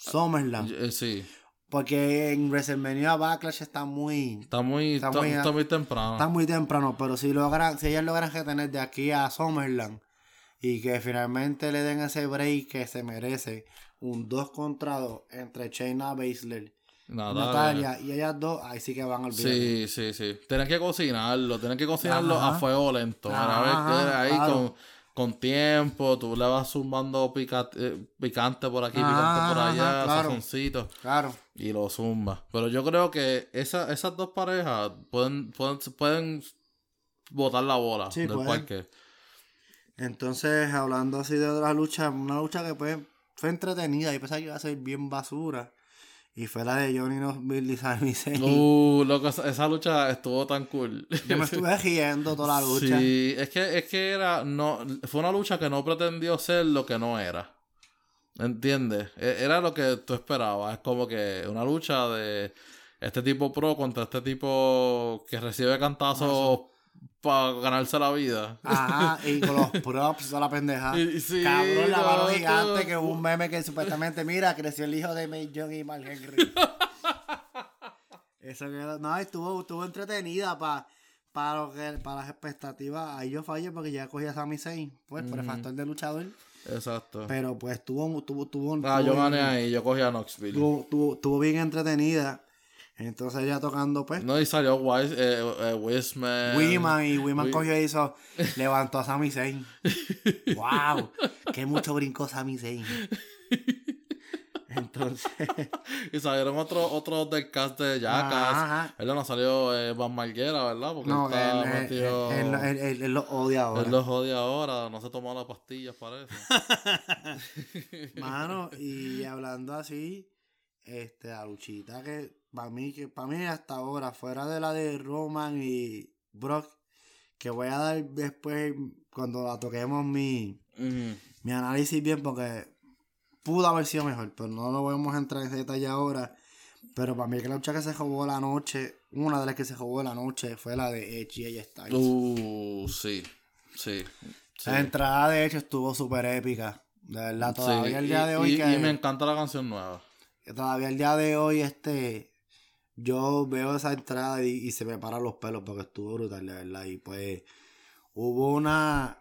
B: SummerSlam.
A: Eh, sí,
B: Porque en WrestleMania Backlash está muy,
A: está muy,
B: Está
A: está,
B: muy-
A: está muy temprano.
B: está muy temprano, pero si logran, si ellas logran retener de aquí a SummerSlam y que finalmente le den ese break que se merece, un 2 contra 2 entre Shayna Baszler y
A: Natalia.
B: Natalia y ellas dos, ahí sí que van al
A: Sí, sí, sí. Tienen que cocinarlo, tienen que cocinarlo
B: Ajá.
A: a fuego lento. Mira, a ver,
B: Ajá,
A: ahí
B: claro.
A: Con, tiempo, tú le vas zumbando pica- eh, picante por aquí,
B: Ajá,
A: picante por allá,
B: ajá, claro.
A: y lo zumba. Pero yo creo que esa, esas dos parejas pueden, pueden, pueden botar la bola
B: Sí,
A: del
B: pueden.
A: parque.
B: Entonces, hablando así de otra lucha, una lucha que pues, fue entretenida, yo pensaba que iba a ser bien basura. Y fue la de Johnny Knoxville y Sami Zayn.
A: Uh, loco, esa, esa lucha estuvo tan cool.
B: Yo me estuve riendo toda la lucha.
A: Sí, es que, es que era, no, fue una lucha que no pretendió ser lo que no era. ¿Entiendes? E- Era lo que tú esperabas. Es como que una lucha de este tipo pro contra este tipo que recibe cantazos para ganarse la vida.
B: Ajá, y con los props, toda la pendeja.
A: Sí,
B: Cabrón, la mano gigante, que hubo un meme que supuestamente, mira, creció el hijo de May Young y Mark Henry. Eso quedó, no, estuvo, estuvo entretenida para para lo que, para las expectativas. Ahí yo fallé porque ya cogí a Sami Zayn, pues, por el factor de luchador.
A: Exacto.
B: Pero pues estuvo, tuvo, tuvo,
A: Ah, yo
B: tuvo
A: gané ahí, yo cogí a Knoxville.
B: Estuvo, estuvo- estuvo bien entretenida. Entonces ya tocando, pues,
A: No, y salió Wise, eh, eh, Wiseman.
B: Wiman y Wiman
A: Wi-
B: cogió y hizo, levantó a Sami Zayn. ¡Wow! ¡Qué mucho brincó Sami Zayn! Entonces,
A: Y salieron otros otros del cast de Jackass.
B: Ajá.
A: Él no salió eh, Van Marguera, ¿verdad? Porque
B: no,
A: está
B: él, él,
A: metido...
B: él- él- él- él lo odia ahora.
A: Él los odia ahora, no se tomó las pastillas para eso.
B: Mano, y hablando así, este, la luchita que para mí, que para mí hasta ahora, fuera de la de Roman y Brock, que voy a dar después cuando la toquemos mi, mi análisis bien, porque pudo haber sido mejor, pero no lo vamos a entrar en detalle ahora. Pero para mí que la lucha que se jugó la noche, una de las que se jugó la noche fue la de Edge y Styles.
A: Uh, sí, sí. sí.
B: La entrada de Edge estuvo súper épica. De verdad, todavía
A: Sí,
B: el día
A: y-
B: de hoy
A: y,
B: que...
A: y me encanta la canción nueva.
B: Que todavía el día de hoy, este, yo veo esa entrada y, y se me paran los pelos porque estuvo brutal, de verdad. Y pues hubo una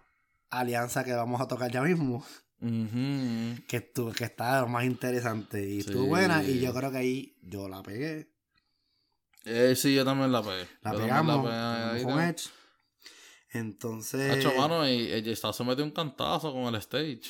B: alianza que vamos a tocar ya mismo, que, estuvo, que está de lo más interesante y estuvo buena. Y yo creo que ahí yo la pegué.
A: Eh, sí, yo también la pegué.
B: La
A: Yo
B: pegamos
A: pegué ahí,
B: con. Edge. Entonces,
A: Hacho, mano, y ella está se metió un cantazo con el stage.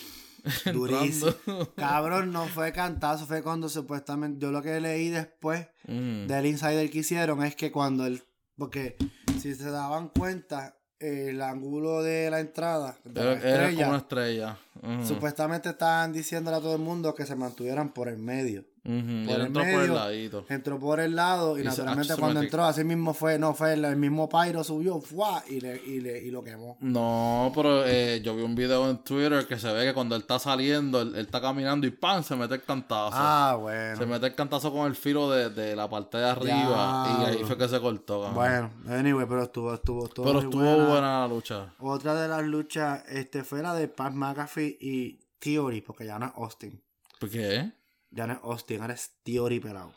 B: durísimo. Cabrón, no fue cantazo, fue cuando supuestamente, yo lo que leí después
A: Ujú.
B: del insider que hicieron es que cuando él, porque si se daban cuenta, el ángulo de la entrada de la
A: Era, como una estrella.
B: Supuestamente estaban diciéndole a todo el mundo que se mantuvieran por el medio.
A: Ujú, y
B: por
A: él
B: el
A: entró por el
B: medio,
A: ladito.
B: Entró por el lado y, naturalmente
A: ah,
B: cuando entró, así mismo fue, no, fue el, el mismo Pyro subió, ¡fua! y, le, y, le, y lo quemó.
A: No, pero eh, yo vi un video en Twitter que se ve que cuando él está saliendo, él, él está caminando y ¡pam! se mete el cantazo.
B: Ah, bueno.
A: Se mete el cantazo con el filo de, de la parte de arriba y ahí fue que se cortó. cabrón.
B: Bueno, anyway, pero estuvo, estuvo, estuvo
A: pero
B: muy
A: estuvo buena. la lucha.
B: Otra de las luchas este, fue la de Pat McAfee y Theory, porque ya no es Austin.
A: ¿Por qué?
B: Ya no es Austin, ahora es Theory pelado.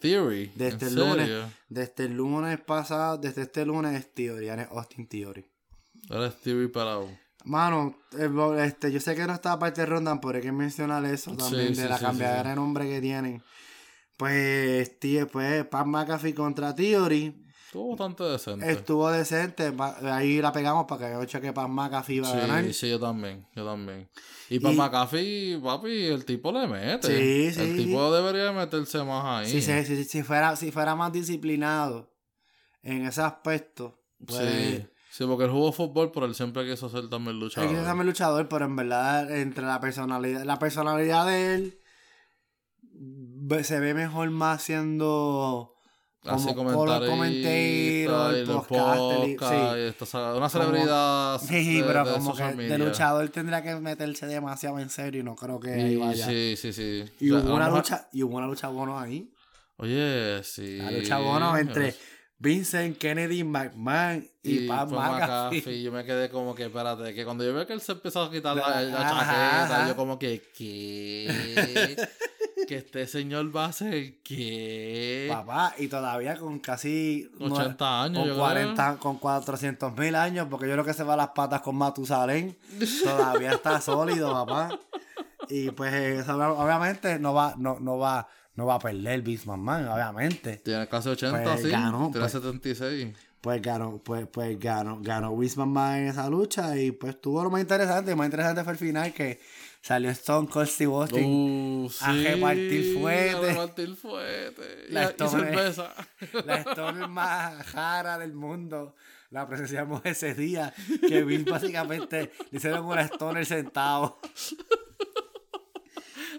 A: Theory.
B: Desde
A: ¿En
B: el lunes,
A: serio?
B: desde el lunes pasado, desde este lunes es Theory, ya no es Austin Theory.
A: Ahora es Theory parado.
B: Mano, este, yo sé que no está parte de Rondan, pero hay que mencionar eso también,
A: Sí,
B: de
A: sí,
B: la
A: sí,
B: cambiadera de nombre que tienen. Pues, tío, pues, Pat McAfee contra Theory
A: Estuvo bastante decente.
B: estuvo decente. Ahí la pegamos para que yo cheque Pat McAfee iba a ganar.
A: Sí, sí, yo también, yo también. Y para
B: Y-
A: McAfee, papi, el tipo le mete.
B: Sí,
A: El
B: sí.
A: tipo debería meterse más ahí.
B: Si, se- si, si fuera, si fuera más disciplinado en ese aspecto, pues,
A: sí. Sí, porque él jugó fútbol, pero él siempre quiso ser también
B: Él
A: luchador.
B: quiere ser luchador, pero en verdad, entre la personalidad, la personalidad de él se ve mejor más siendo
A: Así
B: como
A: comentarista,
B: commentator,
A: y
B: y-
A: podcast,
B: sí.
A: y sea, una celebridad
B: Sí,
A: de-
B: pero
A: de
B: como que de luchador tendría que meterse demasiado en serio y no creo que ahí vaya.
A: sí, sí, sí.
B: Y
A: O sea,
B: hubo
A: a
B: una lucha, y hubo una lucha bono ahí.
A: Oye, sí.
B: La lucha bono entre Vincent Kennedy McMahon y,
A: y
B: Pat McAfee.
A: McAfee, Yo me quedé como que, espérate, que cuando yo veo que él se empezó a quitar la, chaqueta, yo como que, ¿qué? que este señor va a ser ¿qué?
B: Papá, y todavía con casi
A: 80 años,
B: con
A: yo
B: 40, con 400 mil años, porque yo creo que se va a las patas con Matusalén. Todavía está sólido, papá. Y pues obviamente no va, no, no va, no va a perder Vince McMahon, obviamente.
A: Tiene casi 80,
B: Pues
A: sí.
B: ganó,
A: Tiene
B: pues.
A: 76.
B: Pues ganó, pues, pues ganó, ganó Vince McMahon en esa lucha y pues tuvo lo más interesante. Lo más interesante fue el final que salió Stone Cold Steve Austin.
A: Uh, sí,
B: a repartir fuete.
A: A repartir fuete. Y,
B: La
A: y
B: Stone-
A: cerveza.
B: La Stone más rara del mundo. La presenciamos ese día. Que Vince básicamente le hicieron una Stoner sentado.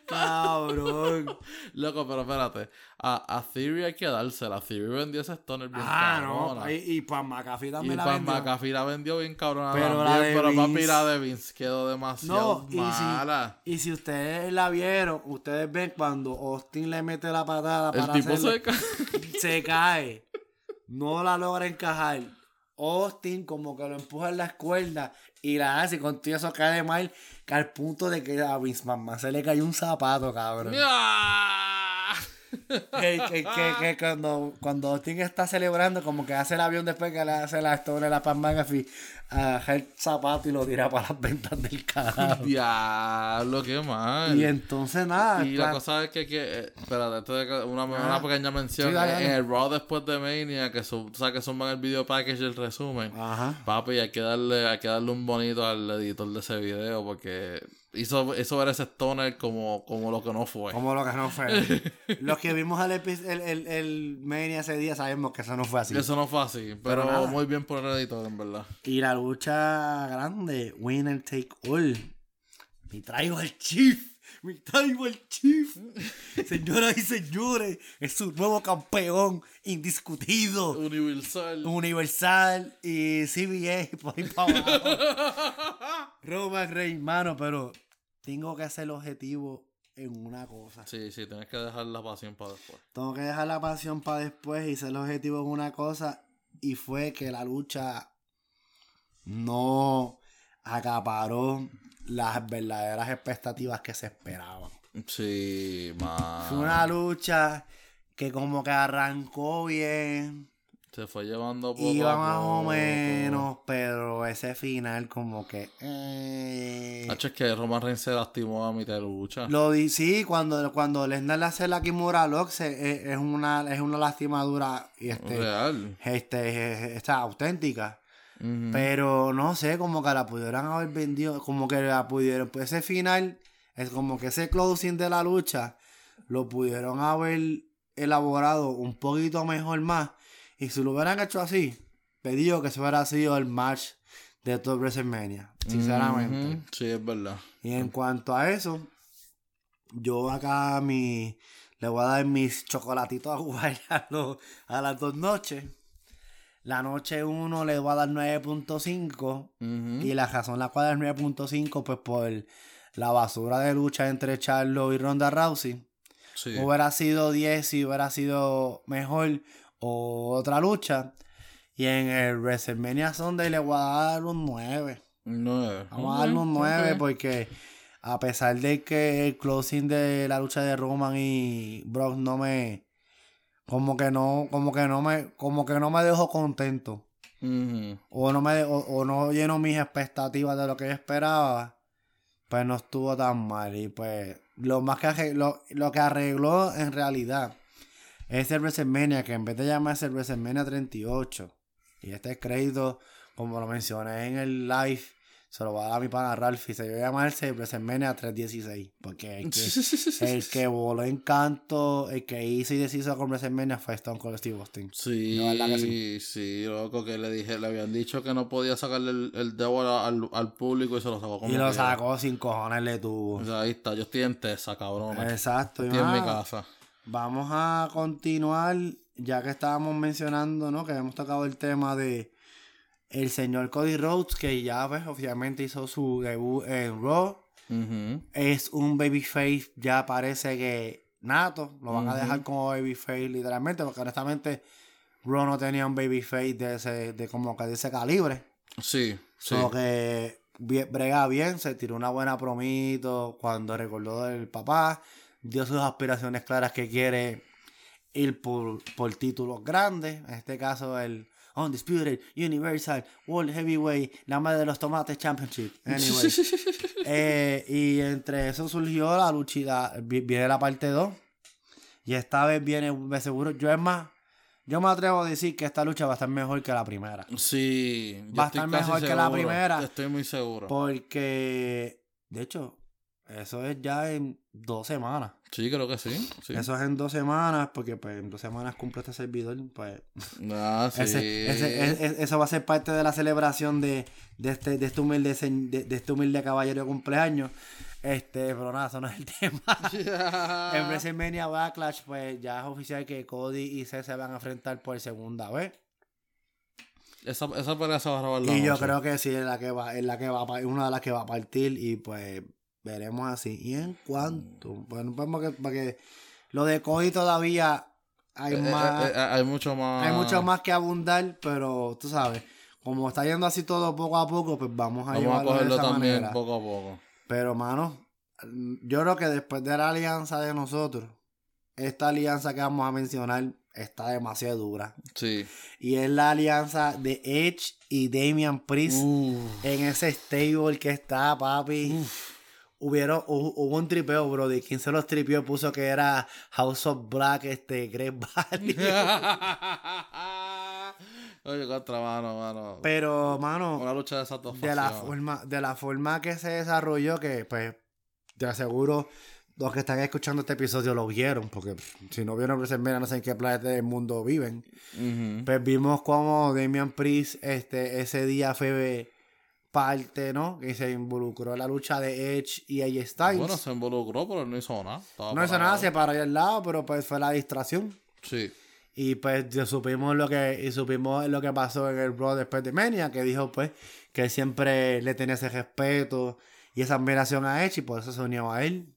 B: Cabrón.
A: Loco, pero espérate. A, a Theory hay que dársela. Theory vendió ese stoner bien
B: Ah,
A: cabrona.
B: no. Y, y Pan McAfee
A: Y
B: también la
A: Pan
B: vendió.
A: McAfee la vendió bien cabrona
B: Pero la de
A: pero papi
B: Vince-
A: la de Vince quedó demasiado
B: No, y
A: mala.
B: si, y si ustedes la vieron, ustedes ven cuando Austin le mete la patada
A: El
B: para
A: tipo
B: hacerle-
A: se ca-
B: se cae. No la logra encajar. Austin como que lo empuja en las cuerdas y la hace con todo eso cae de mal que al punto de que a Vince McMahon se le cayó un zapato, cabrón.
A: ¡Ah!
B: Que, que, cuando, cuando Austin está celebrando, como que hace el avión después que le hace la historia de la Pan McAfee, agarra el zapato y lo tira para las ventas del carajo.
A: Diablo, qué mal.
B: y entonces nada.
A: Y la cosa es que, que eh, espérate, una, una
B: Ah.
A: pequeña mención.
B: Sí, dale,
A: en-
B: dale.
A: En el Raw después de Mania, que su, tú sabes que suman el video package y el resumen.
B: Ajá.
A: Papi, hay que darle, hay que darle un bonito al editor de ese video porque hizo, hizo ver ese stoner como, como lo que no fue.
B: Como lo que no fue. Los que vimos el, el, el, el Mania ese día sabemos que eso no fue así.
A: Eso no fue así, pero, muy bien por el editor, en verdad.
B: Y la lucha grande, winner take all. Me traigo al Chief. Me traigo al Chief. Señoras y señores, es su nuevo campeón indiscutido.
A: Universal.
B: Universal y CBA por ahí para abajo. Roman Reigns, mano, pero tengo que ser objetivo en una cosa.
A: Sí, sí, tienes que dejar la pasión para después.
B: Tengo que dejar la pasión para después y ser objetivo en una cosa. Y fue que la lucha no acaparó las verdaderas expectativas que se esperaban.
A: Sí, ma.
B: Fue una lucha que como que arrancó bien.
A: Se fue llevando poco
B: Iba más o menos, pero ese final como que... eh,
A: Hacho, es que Roman Reigns se lastimó a mitad de lucha.
B: Lo di, sí, cuando, cuando Lesnar le hace la Kimura Lock es, es una, es una lastimadura y este,
A: Real.
B: este, está auténtica. Pero no sé, como que la pudieran haber vendido, como que la pudieron, pues ese final, es como que ese closing de la lucha, lo pudieron haber elaborado un poquito mejor más. Y si lo hubieran hecho así, te digo que eso hubiera sido el match de todo WrestleMania, sinceramente.
A: Sí, es verdad.
B: Y en cuanto a eso, yo acá mi, le voy a dar mis chocolatitos a jugar a, los- a las dos noches. La noche 1 le voy a dar 9.5.
A: Ujú.
B: Y la razón la cual es 9.5, pues por la basura de lucha entre Charlo y Ronda Rousey.
A: Sí.
B: Hubiera sido 10 si hubiera sido mejor otra lucha. Y en el WrestleMania Sunday le voy a dar un 9.
A: Nueve.
B: Vamos a darle un
A: Ok,
B: 9
A: ok.
B: porque a pesar de que el closing de la lucha de Roman y Brock no me como que no como que no me como que no me dejó contento o no me o, o no llenó mis expectativas de lo que yo esperaba pues no estuvo tan mal y pues lo más que arregló, lo que arregló en realidad es el WrestleMania que en vez de llamarse el WrestleMania 38 y este crédito como lo mencioné en el live se lo voy a dar a mi pana Ralph y se va a llamarse WrestleMania 316 porque el que, el que voló encanto el que hizo y deshizo con WrestleMania fue Stone Cold Steve Austin
A: Sí,
B: verdad que
A: sí,
B: sí.
A: loco, que le dije, le habían dicho que no podía sacarle el, el dedo al, al público y se lo sacó como
B: y lo sacó sin cojones le tuvo
A: O sea, ahí está, yo estoy en Tesa, cabrón.
B: Exacto. y
A: Estoy en mi casa.
B: Vamos a continuar, ya que estábamos mencionando, ¿no? Que hemos tocado el tema de el señor Cody Rhodes, que ya pues, oficialmente hizo su debut en Raw.
A: Ujú.
B: Es un babyface, ya parece que nato. Lo van a dejar como babyface literalmente, porque honestamente Raw no tenía un babyface de ese, de como que de ese calibre.
A: Sí, sí.
B: So que brega bien, se tiró una buena promito cuando recordó del papá, dio sus aspiraciones claras que quiere ir por, por títulos grandes, en este caso el Undisputed Universal World Heavyweight, la madre de los tomates Championship. Anyway. Eh, y entre eso surgió la luchita, vi- viene la parte 2. Y esta vez viene, de seguro, yo es más, yo me atrevo a decir que esta lucha va a estar mejor que la primera.
A: Sí,
B: Va a estar mejor que la primera.
A: Estoy muy seguro.
B: Porque, de hecho, eso es ya en dos semanas.
A: Sí, creo que sí. sí.
B: Eso es en dos semanas, porque pues en dos semanas cumple este servidor. Pues
A: Ah, sí.
B: ese- ese- e- e- eso va a ser parte de la celebración de, de este, de este humilde de, de este humilde caballero de cumpleaños. Este, pero nada, eso no es el tema. en WrestleMania Backlash, pues ya es oficial que Cody y Seth se van a enfrentar por segunda vez.
A: esa, esa pelea se va a grabar la
B: Y yo creo que sí es la que va, es la que va una de las que va a partir y pues veremos así. Y en cuanto, bueno, pues porque, porque lo de Cody todavía hay
A: Eh, eh,
B: más,
A: eh, eh, hay mucho más.
B: hay mucho más que abundar, pero tú sabes, como está yendo así todo poco a poco, pues vamos a
A: Vamos a
B: llevarlo de
A: cogerlo
B: esa
A: también
B: manera.
A: poco a poco.
B: Pero mano, yo creo que después de la alianza de nosotros, esta alianza que vamos a mencionar está demasiado dura.
A: Sí.
B: Y es la alianza de Edge y Damian Priest
A: Uf.
B: en ese stable que está, papi. Hubieron, hu- hubo un tripeo, bro. De quien se los tripeó puso que era House of Black, este, Great Valley.
A: Oye, contra mano, mano.
B: Pero, mano,
A: Una lucha de esas dos
B: de la forma, de la forma que se desarrolló, que pues te aseguro los que están escuchando este episodio lo vieron, porque pff, si no vieron WrestleMania no sé en qué planeta del mundo viven. Pues vimos como Damian Priest este, ese día fue parte, ¿no? Que se involucró en la lucha de Edge y AJ Styles.
A: Bueno, se involucró, pero no hizo nada. Estaba
B: no hizo nada, se paró ahí al lado, pero pues fue la distracción.
A: Sí.
B: Y pues ya supimos lo que y supimos lo que pasó en el Raw después de Mania, que dijo pues que él siempre le tenía ese respeto y esa admiración a Edge y por eso se unió a él.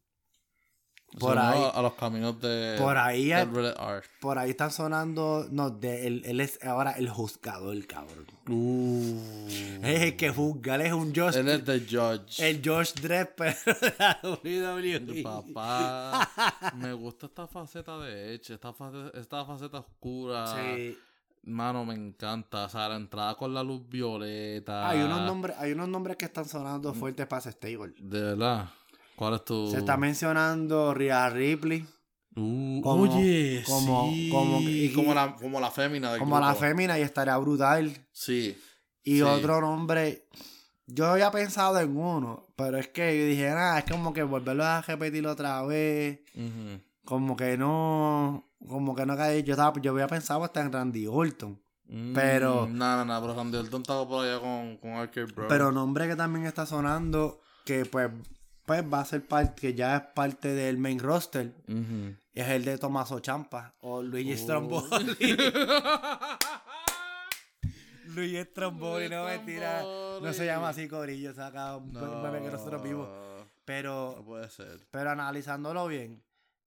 B: Por ahí-
A: A, los caminos de.
B: Por ahí. Por ahí están sonando, no, de, él, él es ahora el juzgador, cabrón. Es el que juzga, él es un Josh,
A: Él es The Judge.
B: el Dredd, pero de la WWE.
A: Papá, me gusta esta faceta de Edge, esta faceta, esta faceta oscura.
B: Sí.
A: Mano, me encanta. O sea, la entrada con la luz violeta.
B: Hay unos nombres, hay unos nombres que están sonando fuertes para ese stable.
A: De verdad. ¿Cuál es tu...?
B: Se está mencionando Rhea Ripley.
A: Uh,
B: como-
A: oye,
B: como-
A: sí.
B: como- y-
A: como, la, como la fémina del
B: Como la fémina y estaría brutal.
A: Sí.
B: Y
A: Sí.
B: otro nombre, yo había pensado en uno, pero es que yo dije, nada, es como que volverlo a repetir otra vez. Como que no, como que no caí. Yo, estaba, yo había pensado hasta en Randy Orton.
A: Mm,
B: Pero-
A: No, no, no, pero Randy Orton estaba por allá con, con Arcade Bro.
B: Pero nombre que también está sonando, que pues, pues va a ser parte, que ya es parte del main roster, es el de Tomaso Champa o Luigi
A: Oh.
B: Stromboli. Luigi Stromboli, no mentira. No se llama así, Corillo, saca un
A: No,
B: bebé que nosotros vimos.
A: no
B: Pero,
A: puede ser.
B: pero analizándolo bien,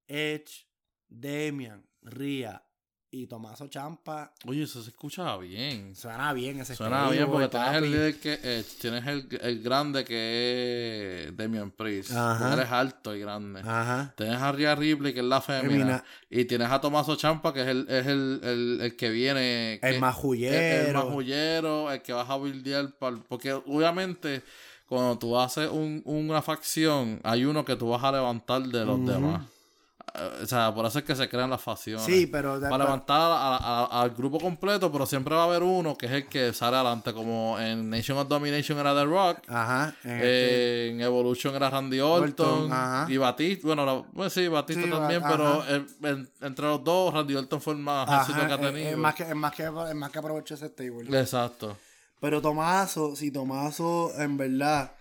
B: Edge, Damian, Ria y Tomaso Champa,
A: Oye, eso se escucha bien.
B: suena bien ese
A: Suena bien porque tienes el líder que Edge, tienes el, el grande que es Damian Priest.
B: Ajá.
A: porque Él es alto y grande.
B: Ajá.
A: Tienes a Rhea Ripley, que es la. Fémina. Y tienes a Tomaso Champa, que es el, es el, el, el que viene.
B: El majullero.
A: El, el majullero, el que vas a buildear. pal- porque obviamente, cuando tú haces un- una facción, hay uno que tú vas a levantar de los demás. Eh, O sea, por eso es que se crean las facciones.
B: Sí, pero
A: Para levantar a- a- al grupo completo, pero siempre va a haber uno que es el que sale adelante, como en Nation of Domination era The Rock,
B: Ajá. en este-
A: en Evolution era Randy Orton,
B: Orton,
A: y Batista, bueno, la- pues sí, Batista
B: Sí,
A: también,
B: ajá.
A: pero eh, en- entre los dos, Randy Orton fue el más
B: Ajá,
A: éxito que ha tenido.
B: Es, más que, es, más que, es más que aprovechó ese stable.
A: Exacto.
B: Pero Tomaso, si Tomaso en verdad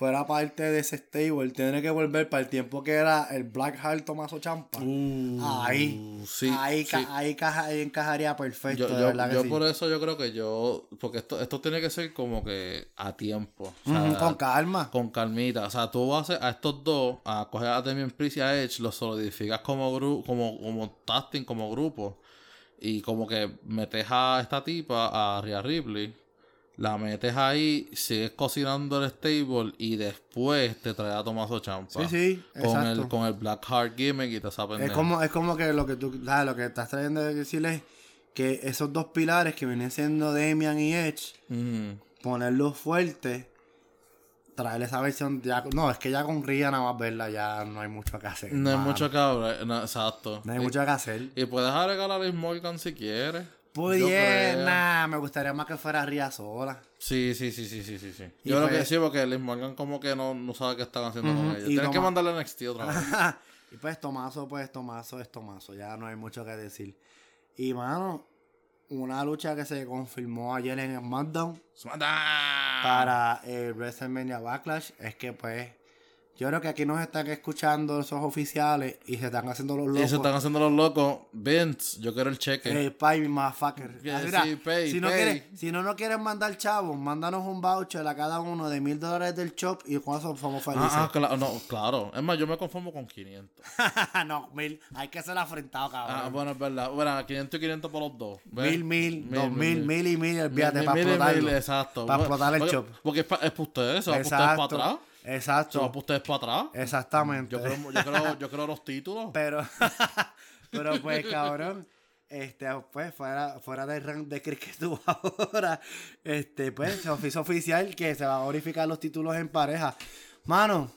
B: fuera parte de ese stable, tiene que volver para el tiempo que era el Black Heart Tomaso Champa. ahí,
A: Uh, sí,
B: ahí, ca-
A: sí.
B: ahí, caja- ahí encajaría perfecto,
A: Yo,
B: de
A: yo-
B: verdad que
A: yo
B: sí.
A: por eso yo creo que yo, porque esto, esto tiene que ser como que a tiempo. O sea,
B: Ujú, con calma.
A: con calmita. O sea, tú haces a estos dos, a coger a Damian Priest y a Edge, los solidificas como grupo, como, como tasting, como grupo. Y como que metes a esta tipa, a Rhea Ripley, la metes ahí, sigues cocinando el stable y después te traes a Tomaso Champa.
B: Sí, sí,
A: Con
B: exacto.
A: el, con el Black Heart gimmick y te esa
B: Es como, es como que lo que tú, ¿sabes? Lo que estás trayendo de decirles que esos dos pilares que vienen siendo Damian y Edge,
A: Ujú.
B: ponerlos fuertes, traer esa versión ya, no, es que ya con Ria nada más verla ya no hay mucho que hacer.
A: No hay
B: mano.
A: mucho que hablar, no, exacto.
B: No hay
A: y,
B: mucho que hacer.
A: y puedes agregar a Liz Morgan si quieres.
B: Pues
A: creo.
B: nah, me gustaría más que fuera Ria sola.
A: Sí, sí, sí, sí, sí, sí, sí. Yo creo
B: pues-
A: que sí, porque Liz Morgan como que no, no sabe qué están haciendo con
B: Ujú,
A: ella.
B: y
A: Tienes que mandarle a NXT otra vez.
B: y pues Tomaso, pues Tomaso es Tomaso, ya no hay mucho que decir. Y mano, una lucha que se confirmó ayer en SmackDown
A: ¡Smackdown!
B: para el WrestleMania Backlash es que pues yo creo que aquí nos están escuchando esos oficiales y se están haciendo los
A: Y
B: locos.
A: se están haciendo los locos. Vince, yo quiero el cheque.
B: Eh, pay, motherfucker.
A: Yeah,
B: Ah, mira,
A: sí, pay,
B: si, no
A: pay.
B: quieres- si no nos quieren mandar chavos, mándanos un voucher a cada uno de mil dólares del shop y con eso somos felices.
A: ah, ah, claro, no, claro. Es más, yo me conformo con 500.
B: no, mil. Hay que ser afrentado, cabrón.
A: Ah, bueno, es verdad. Bueno, 500 y 500 por los dos. ¿ves?
B: Mil, mil, dos mil, mil y mil, olvídate,
A: Mil,
B: para
A: mil y
B: explotarlo.
A: mil, exacto.
B: Para explotar el
A: porque-
B: shop.
A: Porque es para es pa ustedes, se va a ustedes para
B: Exacto.
A: atrás.
B: Exacto.
A: Se ustedes para atrás.
B: Exactamente.
A: Yo creo, yo creo, yo creo los títulos.
B: Pero, pero pues, cabrón, este, pues, fuera, fuera del rank de Chris que estuvo ahora, este, pues, se hizo oficial que se va a verificar los títulos en pareja. Mano,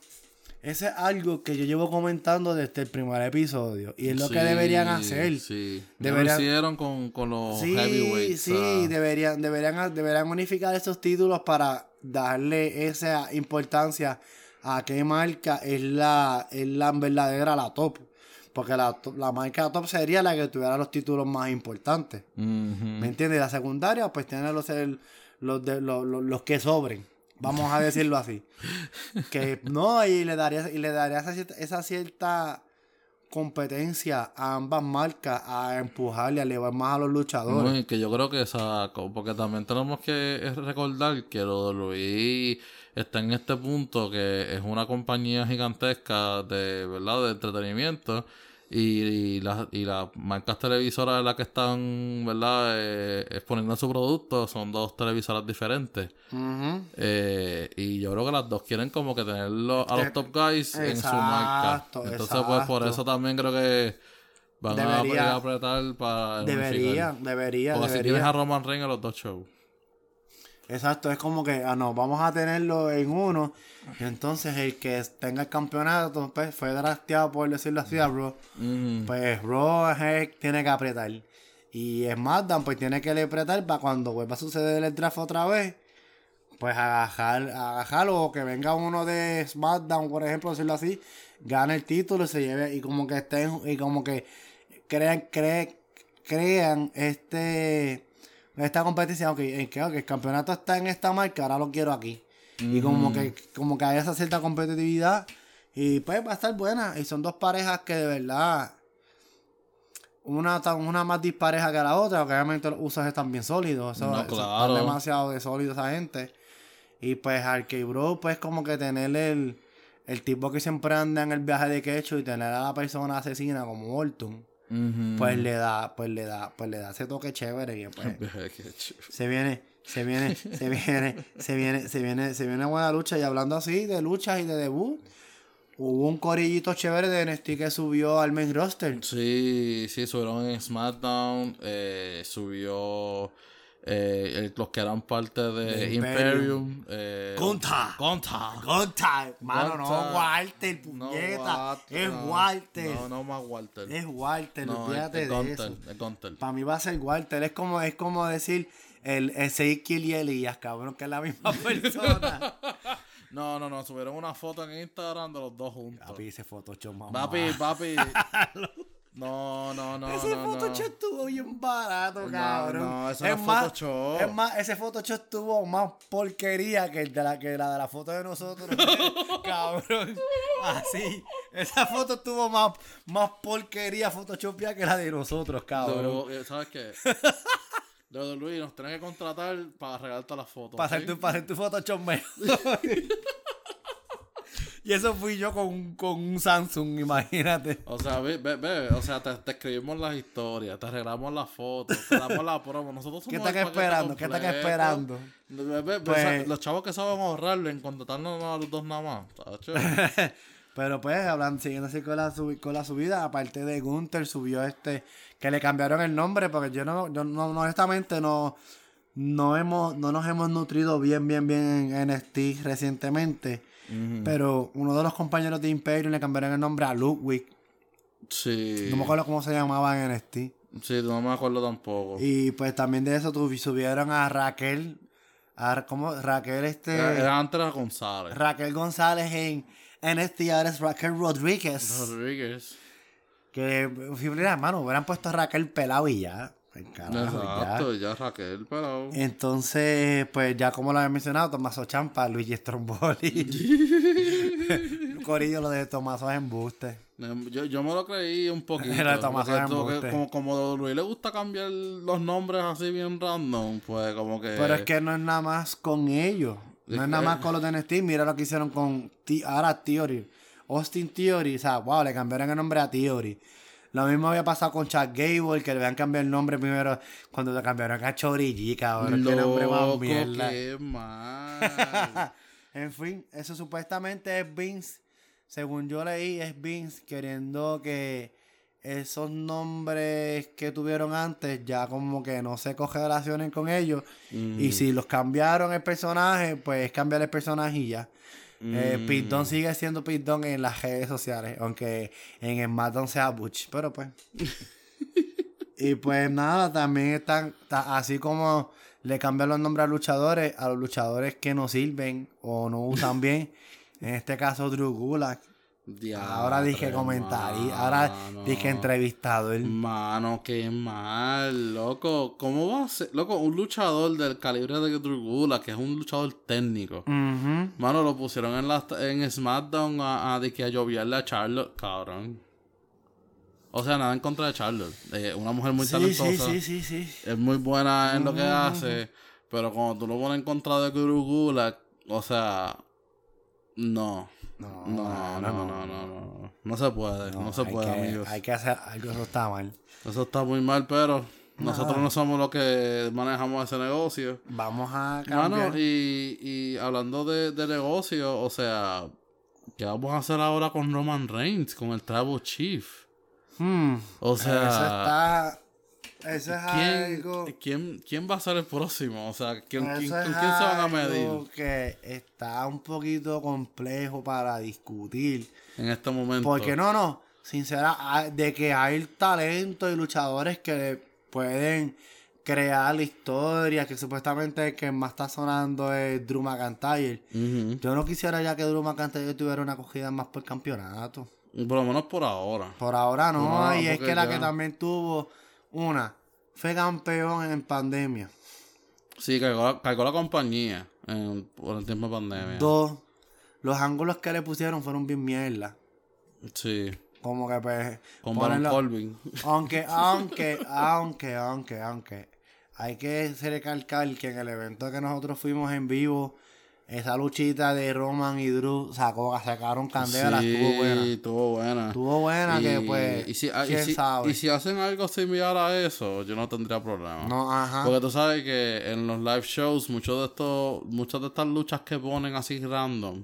B: ese es algo que yo llevo comentando desde el primer episodio. Y es lo que deberían hacer.
A: Sí.
B: Deberían-
A: lo hicieron con, con los
B: Sí,
A: heavyweights.
B: sí,
A: ah.
B: deberían, deberían, deberían unificar esos títulos para darle esa importancia a qué marca es la, es la verdadera la top. Porque la, la marca top sería la que tuviera los títulos más importantes. ¿Me entiendes? La secundaria, pues tiene los, el- los, de, los, los- los que sobren. Vamos a decirlo así. que no, y le daría, y le daría esa, cierta- esa cierta competencia a ambas marcas a empujarle, a elevar más a los luchadores.
A: Que yo creo que esa, porque también tenemos que recordar que Luis está en este punto que es una compañía gigantesca de verdad de entretenimiento y, y las y las marcas televisoras en las que están verdad Eh, exponiendo su producto son dos televisoras diferentes. Eh, y yo creo que las dos quieren como que tenerlo a
B: Eh,
A: los top guys en su marca
B: exacto,
A: entonces pues por
B: exacto.
A: eso también creo que van a-
B: Debería-
A: a apretar para unificar.
B: Debería, debería,
A: Porque si
B: debería.
A: tienes a Roman Reigns en los dos shows.
B: Exacto, es como que, ah, no, vamos a tenerlo en uno. Y entonces el que tenga el campeonato, pues fue drafteado, por decirlo así, a.
A: Mm.
B: Pues es el que tiene que apretar. Y SmackDown, pues tiene que apretar para cuando vuelva a suceder el draft otra vez. Pues agajar, agajarlo o que venga uno de SmackDown, por ejemplo, decirlo así, gane el título y se lleve, y como que estén, y como que crean, cre- crean este esta competencia, ok, en que, ok, el campeonato está en esta marca, ahora lo quiero aquí. Y como que, como que hay esa cierta competitividad. Y pues va a estar buena. Y son dos parejas que de verdad. Una, tan- una más dispareja que la otra, porque obviamente los usos están bien sólidos. Eso,
A: No, claro.
B: están demasiado de sólido esa gente. Y pues Arcade Bro, pues como que tener el, el tipo que siempre anda en el viaje de quecho y tener a la persona asesina como Orton, Pues le da, pues le da, pues le da ese toque chévere y pues se viene, se viene, se viene, se viene, se viene, se viene buena lucha. Y hablando así de luchas y de debut, hubo un corillito chévere de NXT que subió al main roster.
A: Sí, sí, subieron en SmackDown, eh, subió eh, el- los que eran parte de Imperium.
B: Imperium.
A: eh.
B: Gunta, mano, no. Walter, puñeta. Es. Walter.
A: No, no más Walter.
B: Es Walter,
A: no,
B: olvídate de
A: Gunter,
B: eso. Para mí va a ser Walter. Es como, es como decir el Ezequiel y Elías, cabrón, que es la misma persona.
A: No, no, no, subieron una foto en Instagram de los dos juntos.
B: Papi, ese Photoshop, mamá.
A: Papi, papi. No, no, no,
B: ese
A: no, no.
B: Photoshop estuvo bien barato,
A: No,
B: cabrón.
A: no, eso
B: es
A: no es
B: más,
A: Photoshop.
B: Es más, ese Photoshop estuvo más porquería que, el de la, que la de la foto de nosotros. cabrón. Así. Esa foto estuvo más, más porquería Photoshopia que la de nosotros, cabrón.
A: Pero, eh, ¿Sabes qué? De Luis, nos tienen que contratar para regalarte las fotos.
B: Para hacer, tu, para hacer tu Photoshop mejor. y eso fui yo con, un- con un Samsung, imagínate.
A: O sea, ve, ve, ve, o sea, te, te escribimos las historias, te arreglamos las fotos, te damos la promo. Nosotros
B: ¿Qué
A: somos
B: están
A: el paquete
B: esperando? ¿Qué están esperando?
A: Ve,
B: Pues-
A: o sea, los chavos que saben ahorrarle en contratarnos a los dos nada más.
B: Pero pues, hablando, siguiendo así con la, con la subida, aparte de Gunther, subió este, que le cambiaron el nombre, porque yo no, yo no, no, honestamente no, no hemos, no nos hemos nutrido bien, bien, bien en NXT recientemente. Pero uno de los compañeros de Imperium le cambiaron el nombre a Ludwig.
A: Sí.
B: No me acuerdo cómo se llamaba en NXT.
A: Sí, no me acuerdo tampoco.
B: Y pues también de eso subieron a Raquel, a, ¿cómo? Raquel este...
A: Era, era González.
B: Raquel González en NXT, ahora es Raquel Rodríguez.
A: Rodríguez.
B: Que, fíjate, hermano, hubieran puesto a Raquel pelado y ya. El carajo,
A: Exacto,
B: ya.
A: ya Raquel, pero.
B: Entonces, pues ya como lo había mencionado, Tomaso Champa, Luigi Stromboli. Corillo, lo de Tomaso es embuste.
A: Yo, yo me lo creí un poquito.
B: Era
A: porque
B: Embuste.
A: como, como a Luis le gusta cambiar los nombres así bien random, pues como que.
B: Pero es que no es nada más con ellos. No
A: Es
B: es nada más con los de NXT. Mira lo que hicieron con ahora Theory. Austin Theory. O sea, wow, le cambiaron el nombre a Theory. Lo mismo había pasado con Chad Gable, que le habían cambiado el nombre primero cuando le cambiaron a Chorigi, cabrón. Qué nombre más
A: Loco,
B: mierda.
A: qué mal.
B: En fin, eso supuestamente es Vince. Según yo leí, es Vince queriendo que esos nombres que tuvieron antes ya como que no se correlacionen con ellos. Y si los cambiaron el personaje, pues cambiar el personaje y ya. Eh,
A: Mm.
B: Sigue siendo Dunne en las redes sociales, aunque en SmackDown sea Butch, pero pues. y pues nada, también están, así como le cambian los nombres a luchadores, a los luchadores que no sirven o no usan bien, en este caso Drew Gulak. Ahora dije comentario, ahora dije entrevistador.
A: Mano, qué mal, loco. ¿Cómo va a ser? Loco, un luchador del calibre de Drew que es un luchador técnico. Mano, lo pusieron en, la, en SmackDown a, a, de que a lloviarle a Charlotte, cabrón. O sea, nada en contra de Charlotte. Eh, una mujer muy
B: Sí,
A: talentosa.
B: sí, sí, sí, sí.
A: Es muy buena en lo que hace. Pero cuando tú lo pones en contra de Drew o sea, no.
B: No,
A: No, no, no, no, no, no. No se puede, no, se puede, amigos.
B: Hay que hacer algo, eso está mal.
A: Eso está muy mal, pero nosotros no somos los que manejamos ese negocio.
B: Vamos a cambiar.
A: Mano, y, y hablando de, de negocio, o sea, ¿qué vamos a hacer ahora con Roman Reigns, con el Tribal Chief?
B: Hmm,
A: O sea,
B: eso está. Eso es
A: ¿quién,
B: algo.
A: quién, quién va a ser el próximo? O sea, ¿quién, quién- ¿con quién se van a medir
B: que está un poquito complejo para discutir.
A: en este momento?
B: Porque no, no. Sincera, ah, de que hay talento y luchadores que pueden crear la historia, que supuestamente el que más está sonando es Drew McIntyre. Yo no quisiera ya que Drew McIntyre tuviera una acogida más por campeonato.
A: Por lo menos por ahora.
B: Por ahora no,
A: No,
B: y es que la que también tuvo una, fue campeón en pandemia.
A: Sí, cargó la, cargó la compañía en- por el tiempo de pandemia.
B: Dos, los ángulos que le pusieron fueron bien mierda.
A: Sí,
B: Como que pues.
A: con Baron Corbin.
B: Aunque, aunque, aunque, aunque, aunque. Hay que recalcar que en el evento que nosotros fuimos en vivo, esa luchita de Roman y Drew sacó, sacaron candela,
A: sí,
B: estuvo buena.
A: estuvo buena.
B: Estuvo buena que pues.
A: y si, ah, y
B: quién
A: si-
B: sabe.
A: y si hacen algo similar a eso, yo no tendría problema.
B: no, ajá.
A: Porque tú sabes que en los live shows, muchos de estos, muchas de estas luchas que ponen así random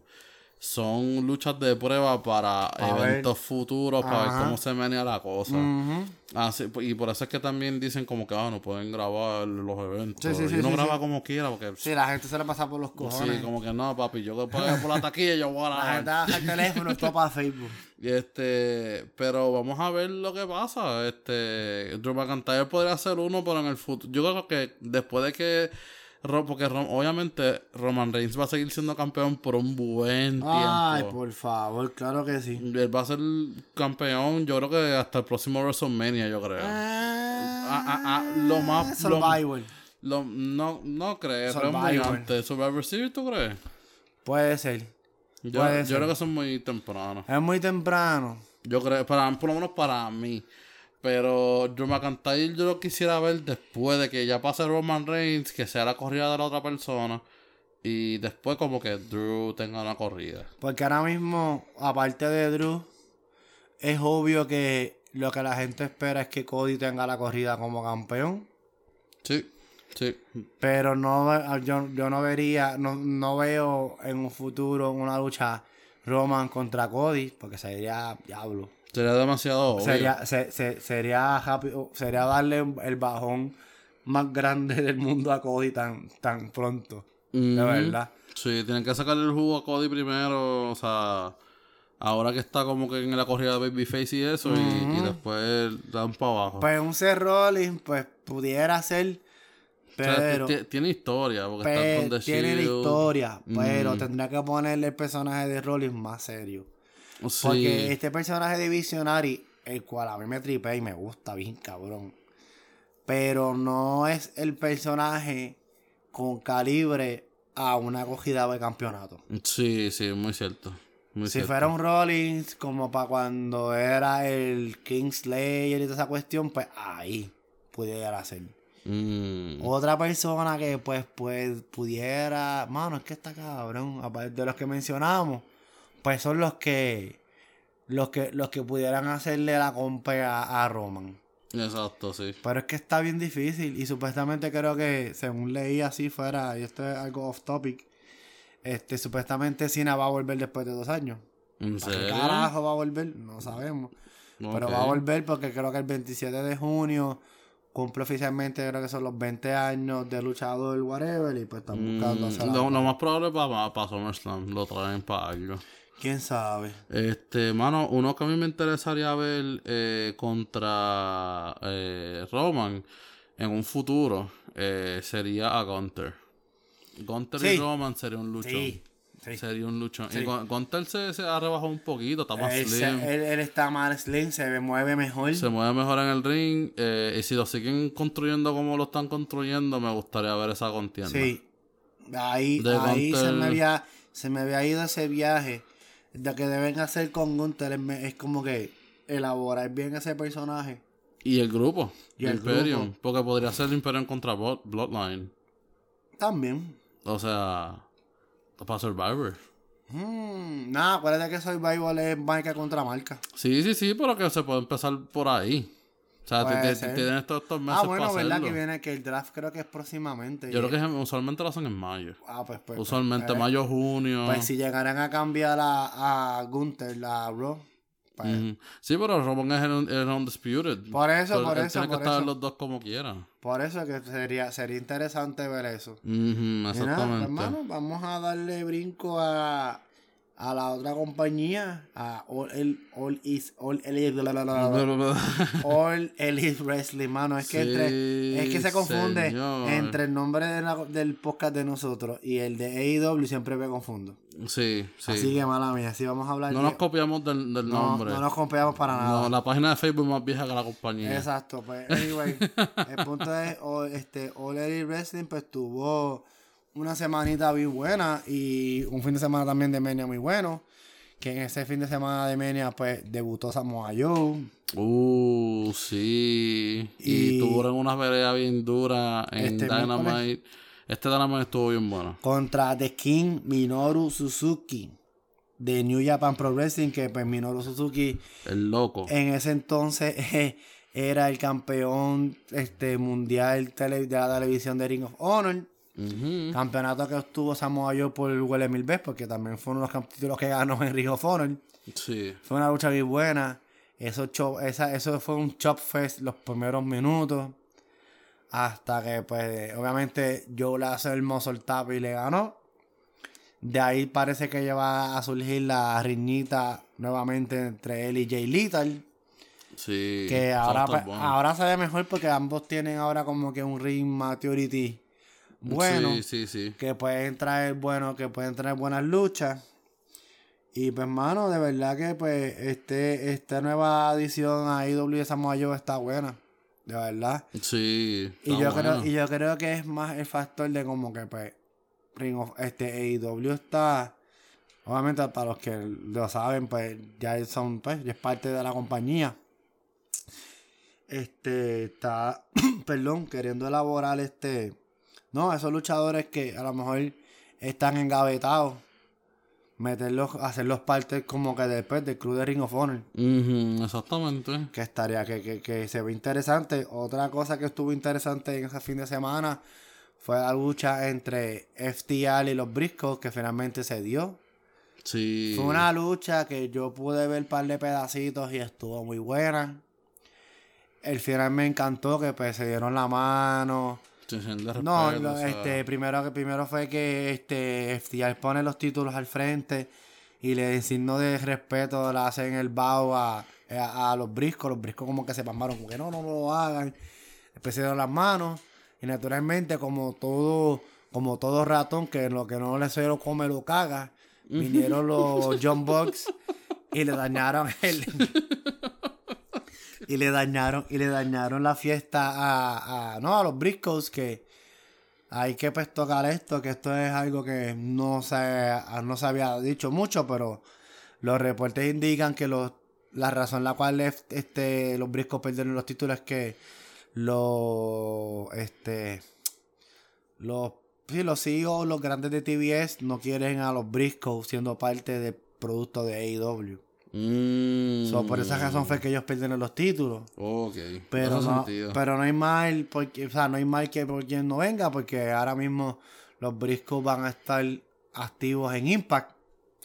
A: son luchas de prueba para
B: ver.
A: eventos futuros, para ver cómo se menea la cosa.
B: Ujú.
A: Así, y por eso es que también dicen como que ah, no pueden grabar los eventos.
B: Sí, sí, sí,
A: y uno graba como quiera, porque
B: Sí, la gente se le pasa por los cojones.
A: sí, como que no, papi, yo que pague por la taquilla, yo voy a
B: La
A: grabar.
B: gente baja el teléfono todo para Facebook.
A: Y Este, pero vamos a ver lo que pasa. Este, Drew McIntyre podría ser uno, pero en el futuro. Yo creo que después de que. Porque obviamente Roman Reigns va a seguir siendo campeón por un buen
B: Ay,
A: tiempo.
B: por favor, claro que sí.
A: Él va a ser campeón, yo creo que hasta el próximo WrestleMania, yo creo. Ah, ah, ah, lo más-
B: Survivor.
A: Lo- no, no creo, creo muy antes. Survivor Series, ¿tú crees?
B: Puede ser.
A: Yo,
B: Puede
A: yo
B: ser.
A: creo que son muy tempranos.
B: Es muy temprano.
A: Yo creo, para, por lo menos para mí. Pero Drew McIntyre yo lo quisiera ver después de que ya pase Roman Reigns, que sea la corrida de la otra persona. Y después como que Drew tenga una corrida.
B: Porque ahora mismo, aparte de Drew, es obvio que lo que la gente espera es que Cody tenga la corrida como campeón.
A: Sí, sí.
B: Pero no yo, yo no vería, no, no veo en un futuro una lucha Roman contra Cody, porque sería diablo.
A: Sería demasiado obvio.
B: Sería, se- se- sería rápido, sería darle el bajón más grande del mundo a Cody tan, tan pronto. De
A: Ujú.
B: verdad.
A: Sí, tienen que sacarle el jugo a Cody primero, o sea, ahora que está como que en la corrida de Babyface y eso, y- y, después dan para abajo.
B: Pues un Seth Rollins, pues pudiera ser,
A: O sea,
B: pero...
A: ti- ti- tiene historia, porque están con The
B: tiene la historia, pero
A: Mm.
B: tendría que ponerle el personaje de Rollins más serio.
A: Sí.
B: Porque este personaje de Visionary, el cual a mí me tripea y me gusta bien cabrón, pero no es el personaje con calibre a una acogida de campeonato.
A: Sí, sí, muy cierto. Muy
B: Si
A: cierto.
B: fuera un Rollins como para cuando era el Kingslayer y toda esa cuestión, pues ahí pudiera ser.
A: Mm.
B: Otra persona que pues, pues pudiera, mano, es que está cabrón, aparte de los que mencionamos, pues son los que los que los que pudieran hacerle la compra a, a Roman.
A: Exacto, sí.
B: Pero es que está bien difícil y supuestamente creo que según leí así fuera, y esto es algo off topic, este, supuestamente Cena va a volver después de dos años.
A: ¿En
B: ¿Para qué
A: serio?
B: carajo va a volver? No sabemos. Pero va a volver porque creo que el 27 de junio cumple oficialmente, creo que son los 20 años de luchador, whatever, y pues están buscando
A: Mm,
B: hacer
A: lo, más probable para, para SummerSlam, lo traen para algo.
B: ¿Quién sabe?
A: Este, mano, uno que a mí me interesaría ver eh, contra eh, Roman en un futuro eh, sería a Gunter. Gunter y. Roman sería un luchón.
B: Sí. sí.
A: Sería un luchón.
B: Sí.
A: Y Gunter se, se ha rebajado un poquito, está más
B: Él, se-
A: slim.
B: él- él está más slim, se ve- mueve mejor.
A: Se mueve mejor en el ring. eh, y si lo siguen construyendo como lo están construyendo, me gustaría ver esa contienda.
B: Sí. Ahí, ahí se, me había, se me había ido ese viaje. De que deben hacer con Gunther es, como que elaborar bien ese personaje.
A: Y el grupo.
B: Y el
A: Imperium.
B: grupo.
A: Porque podría ser Imperium contra Blood- Bloodline.
B: También.
A: O sea, para Survivor.
B: Hmm, nada, acuérdate que Survival es marca contra marca.
A: Sí, sí, sí, pero que se puede empezar por ahí. O sea, te- estos, estos meses
B: Ah, bueno,
A: para
B: verdad
A: hacerlo.
B: que viene que el draft creo que es próximamente.
A: Yo creo que usualmente lo hacen en mayo.
B: Ah, pues, pues.
A: usualmente
B: pues,
A: mayo, junio.
B: Pues si llegaran a cambiar a, a Gunther, la Raw. pues,
A: Ujú. Sí, pero Roman es el, el Undisputed.
B: Por eso, por
A: él
B: eso,
A: Tiene que
B: por
A: estar
B: eso.
A: los dos como quieran.
B: Por eso que sería, sería interesante ver eso.
A: Ujú,
B: Y nada,
A: exactamente.
B: hermano, vamos a darle brinco a, a la otra compañía, a All, el, All Is, All Elite, All Elite Wrestling, mano. Es que,
A: Sí,
B: entre, es que se confunde
A: señor.
B: entre el nombre de la- del podcast de nosotros y el de AEW, siempre me confundo.
A: sí, sí.
B: Así que mala mía, si vamos a hablar
A: no
B: de-
A: nos copiamos del, del
B: no,
A: nombre.
B: no nos copiamos para nada.
A: No, la página de Facebook es más vieja que la compañía.
B: Exacto, pues, anyway, el punto es, o- este, All Elite Wrestling, pues tuvo una semanita bien buena y un fin de semana también de Mania muy bueno. Que en ese fin de semana de Mania, pues, debutó Samoa Joe.
A: Uh, sí. Y,
B: Y-
A: tuvieron una pelea bien dura en
B: Este
A: Dynamite. Este Dynamite estuvo bien bueno.
B: Contra The King Minoru Suzuki. De New Japan Pro Wrestling, que pues Minoru Suzuki
A: El loco.
B: en ese entonces eh, era el campeón este, mundial de la televisión de Ring of Honor. Campeonato que obtuvo Samoa Joe por el Huele Mil veces, porque también fue uno de los títulos que ganó en Ring of Honor.
A: Sí.
B: Fue una lucha muy buena. Eso, cho- esa, eso fue un chop fest los primeros minutos. Hasta que, pues, obviamente, Joe le hace el el tap y le ganó. De ahí parece que ya va a surgir la riñita nuevamente entre él y Jay Lethal.
A: Sí.
B: Que ahora, pues, ahora se ve mejor porque ambos tienen ahora como que un ring maturity bueno
A: Sí, sí, sí.
B: que pueden traer bueno, que pueden traer buenas luchas. Y pues mano, de verdad que pues este, esta nueva edición a IW de Samoa Joe está buena. De verdad.
A: Sí.
B: Y yo
A: bueno.
B: creo, y yo creo que es más el factor de como que pues Ring of, este AEW está. Obviamente para los que lo saben, pues ya son, pues, ya es parte de la compañía. Este está, perdón, queriendo elaborar este. No, esos luchadores que a lo mejor están engavetados. Meterlos, hacerlos parte como que después del club de Ring of Honor.
A: Ujú, exactamente.
B: Que estaría, que, que, que se ve interesante. Otra cosa que estuvo interesante en ese fin de semana fue la lucha entre FTR y los Briscoes, que finalmente se dio.
A: Sí.
B: Fue una lucha que yo pude ver un par de pedacitos y estuvo muy buena. El final me encantó, que pues se dieron la mano. No, lo- este, primero, que primero fue que este, FTR pone los títulos al frente y le signo de respeto le hacen el a, a, a los briscos. Los briscos como que se pasmaron, como que no, no, no lo hagan. Después se dieron las manos y naturalmente como todo, como todo ratón que lo que no le se lo come lo caga, vinieron los John Bucks y le dañaron el... y le dañaron y le dañaron la fiesta a, a no a los Briscoes que hay que pues tocar esto que esto es algo que no se no se había dicho mucho pero los reportes indican que los la razón la cual es- este los Briscoes perdieron los títulos es que los este los sí, los CEOs, los grandes de TBS no quieren a los Briscoes siendo parte del producto de AEW.
A: Mm,
B: So, por esa razón fue que ellos perdieron los títulos.
A: Ok.
B: Pero no, pero no hay mal, porque, o sea, no hay mal que por quien no venga, porque ahora mismo los briscos van a estar activos en Impact.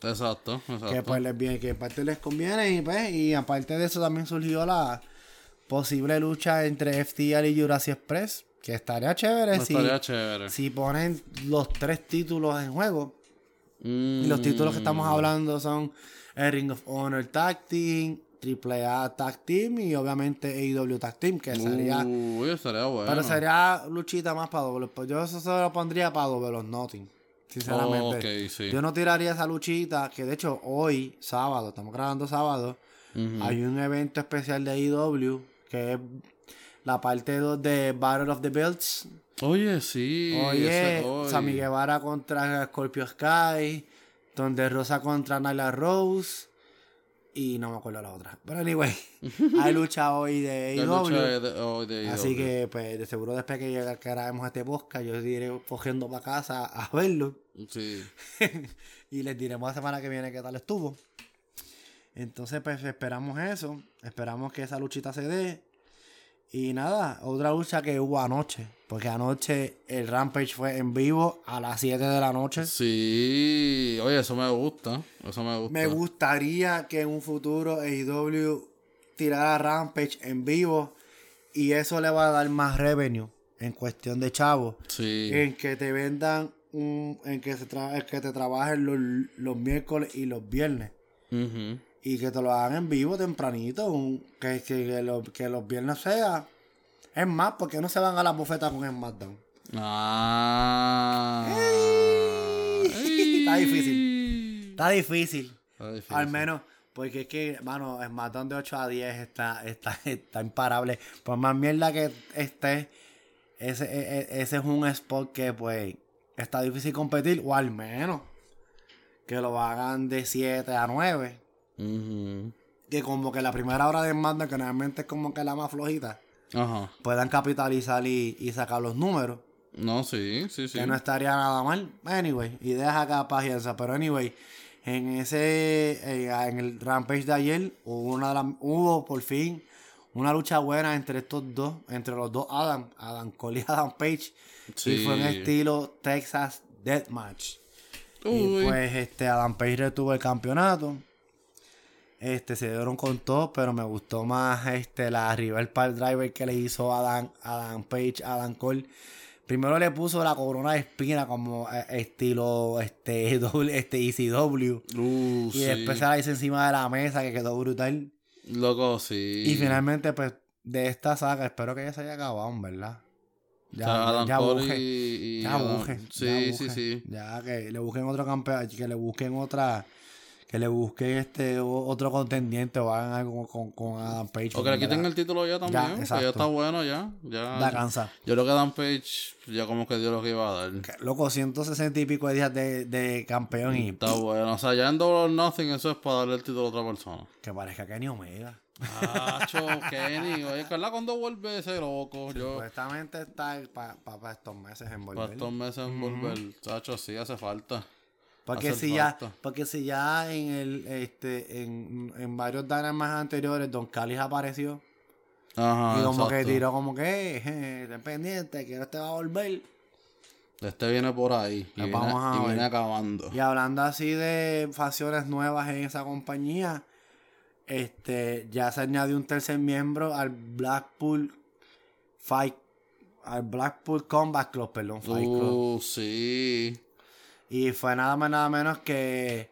A: Exacto, exacto.
B: Que pues les viene, que en parte les conviene y pues, y aparte de eso también surgió la posible lucha entre FTR y Jurassic Express. Que estaría chévere, si,
A: Estaría chévere.
B: si ponen los tres títulos en juego.
A: Mm,
B: Y los títulos que estamos hablando son el Ring of Honor Tag Team, AAA Tag Team y obviamente AEW Tag Team, que sería...
A: Uy, estaría bueno.
B: Pero sería luchita más para doble. Pues yo eso se lo pondría para doble los Nothing. Sinceramente.
A: Ok, sí.
B: Yo no tiraría esa luchita, que de hecho hoy, sábado, estamos grabando sábado, hay un evento especial de AEW, que es la parte 2 de Battle of the Belts.
A: Oye, sí.
B: Oye. Sammy Guevara contra Scorpio Sky, donde Rosa contra Nyla Rose, y no me acuerdo la otra. Pero anyway, hay lucha hoy de
A: de
B: Así que, pues, de seguro después que, que grabemos este podcast, yo iré cogiendo para casa a verlo.
A: Sí.
B: y les diremos la semana que viene qué tal estuvo. Entonces, pues, esperamos eso. Esperamos que esa luchita se dé. Y nada, otra lucha que hubo anoche. Porque anoche el Rampage fue en vivo a las 7 de la noche.
A: Sí. Oye, eso me gusta. Eso me gusta.
B: Me gustaría que en un futuro AEW tirara Rampage en vivo. Y eso le va a dar más revenue en cuestión de chavos.
A: Sí.
B: En que te vendan, un, en que, se tra- en que te trabajen los, los miércoles y los viernes.
A: Ujú.
B: Y que te lo hagan en vivo tempranito. un- que, que, que, lo- que los viernes sea. Es más, porque no se van a la bufeta con SmackDown?
A: Ah.
B: Está difícil. Está difícil.
A: Está difícil.
B: Al menos, porque es que, mano, SmackDown de 8 a 10 está, está, está imparable. Por más mierda que esté, ese, e- e- ese es un spot que, pues, está difícil competir. O al menos que lo hagan de 7 a 9. Que como que la primera hora de SmackDown, que normalmente es como que la más flojita,
A: Ajá.
B: puedan capitalizar y, y sacar los números.
A: No, sí, sí, sí.
B: Que no estaría nada mal. Anyway, ideas acá pajienza. Pero anyway, en ese, eh, en el Rampage de ayer, hubo, una hubo por fin una lucha buena entre estos dos, entre los dos Adam, Adam Cole y Adam Page.
A: Sí.
B: Y fue en estilo Texas Deathmatch. Y
A: Uy.
B: pues este Adam Page retuvo el campeonato. Este se dieron con todo, pero me gustó más este la rival Pile Driver que le hizo Adam, Adam Page, Adam Cole. Primero le puso la corona de espina como eh, estilo este, doble- este ECW.
A: Uh,
B: Y
A: sí.
B: después se la hizo encima de la mesa que quedó brutal.
A: Loco, sí.
B: Y finalmente, pues, de esta saga, espero que ya se haya acabado, ¿verdad?
A: O sea, Adam Cole
B: busque.
A: y, y
B: Ya
A: Adam-
B: busque.
A: Sí,
B: ya
A: sí, sí.
B: Ya que le busquen otro campeón, que le busquen otra, que le busquen este otro contendiente o hagan algo con, con Adam Page.
A: O que le quiten el título ya también. que
B: exacto.
A: ya está bueno ya. ya
B: Da cansa.
A: Yo creo que Dan Page ya como que dio lo que iba a dar.
B: Que, Loco, 160 y pico de días de, de campeón y
A: Está bueno. O sea, ya en Double or Nothing eso es para darle el título a otra persona.
B: que parezca Kenny Omega.
A: Acho, Kenny. Oye, Carla, cuando vuelve ese loco? Yo,
B: Supuestamente está para estos meses en
A: para
B: volver.
A: estos meses en volver. Chacho, sí hace falta.
B: Porque si ya, porque si ya en el este en, en varios Dynamite anteriores Don Callis apareció
A: Ajá.
B: y como que tiró como que eh, ten pendiente que este va a volver.
A: Este viene por ahí. Y,
B: Pues
A: viene,
B: vamos a
A: y
B: ver.
A: viene acabando.
B: Y hablando así de facciones nuevas en esa compañía, este ya se añadió un tercer miembro al Blackpool Fight al Blackpool Combat Club, perdón, Fight Club.
A: Uh, sí.
B: Y fue nada más nada menos que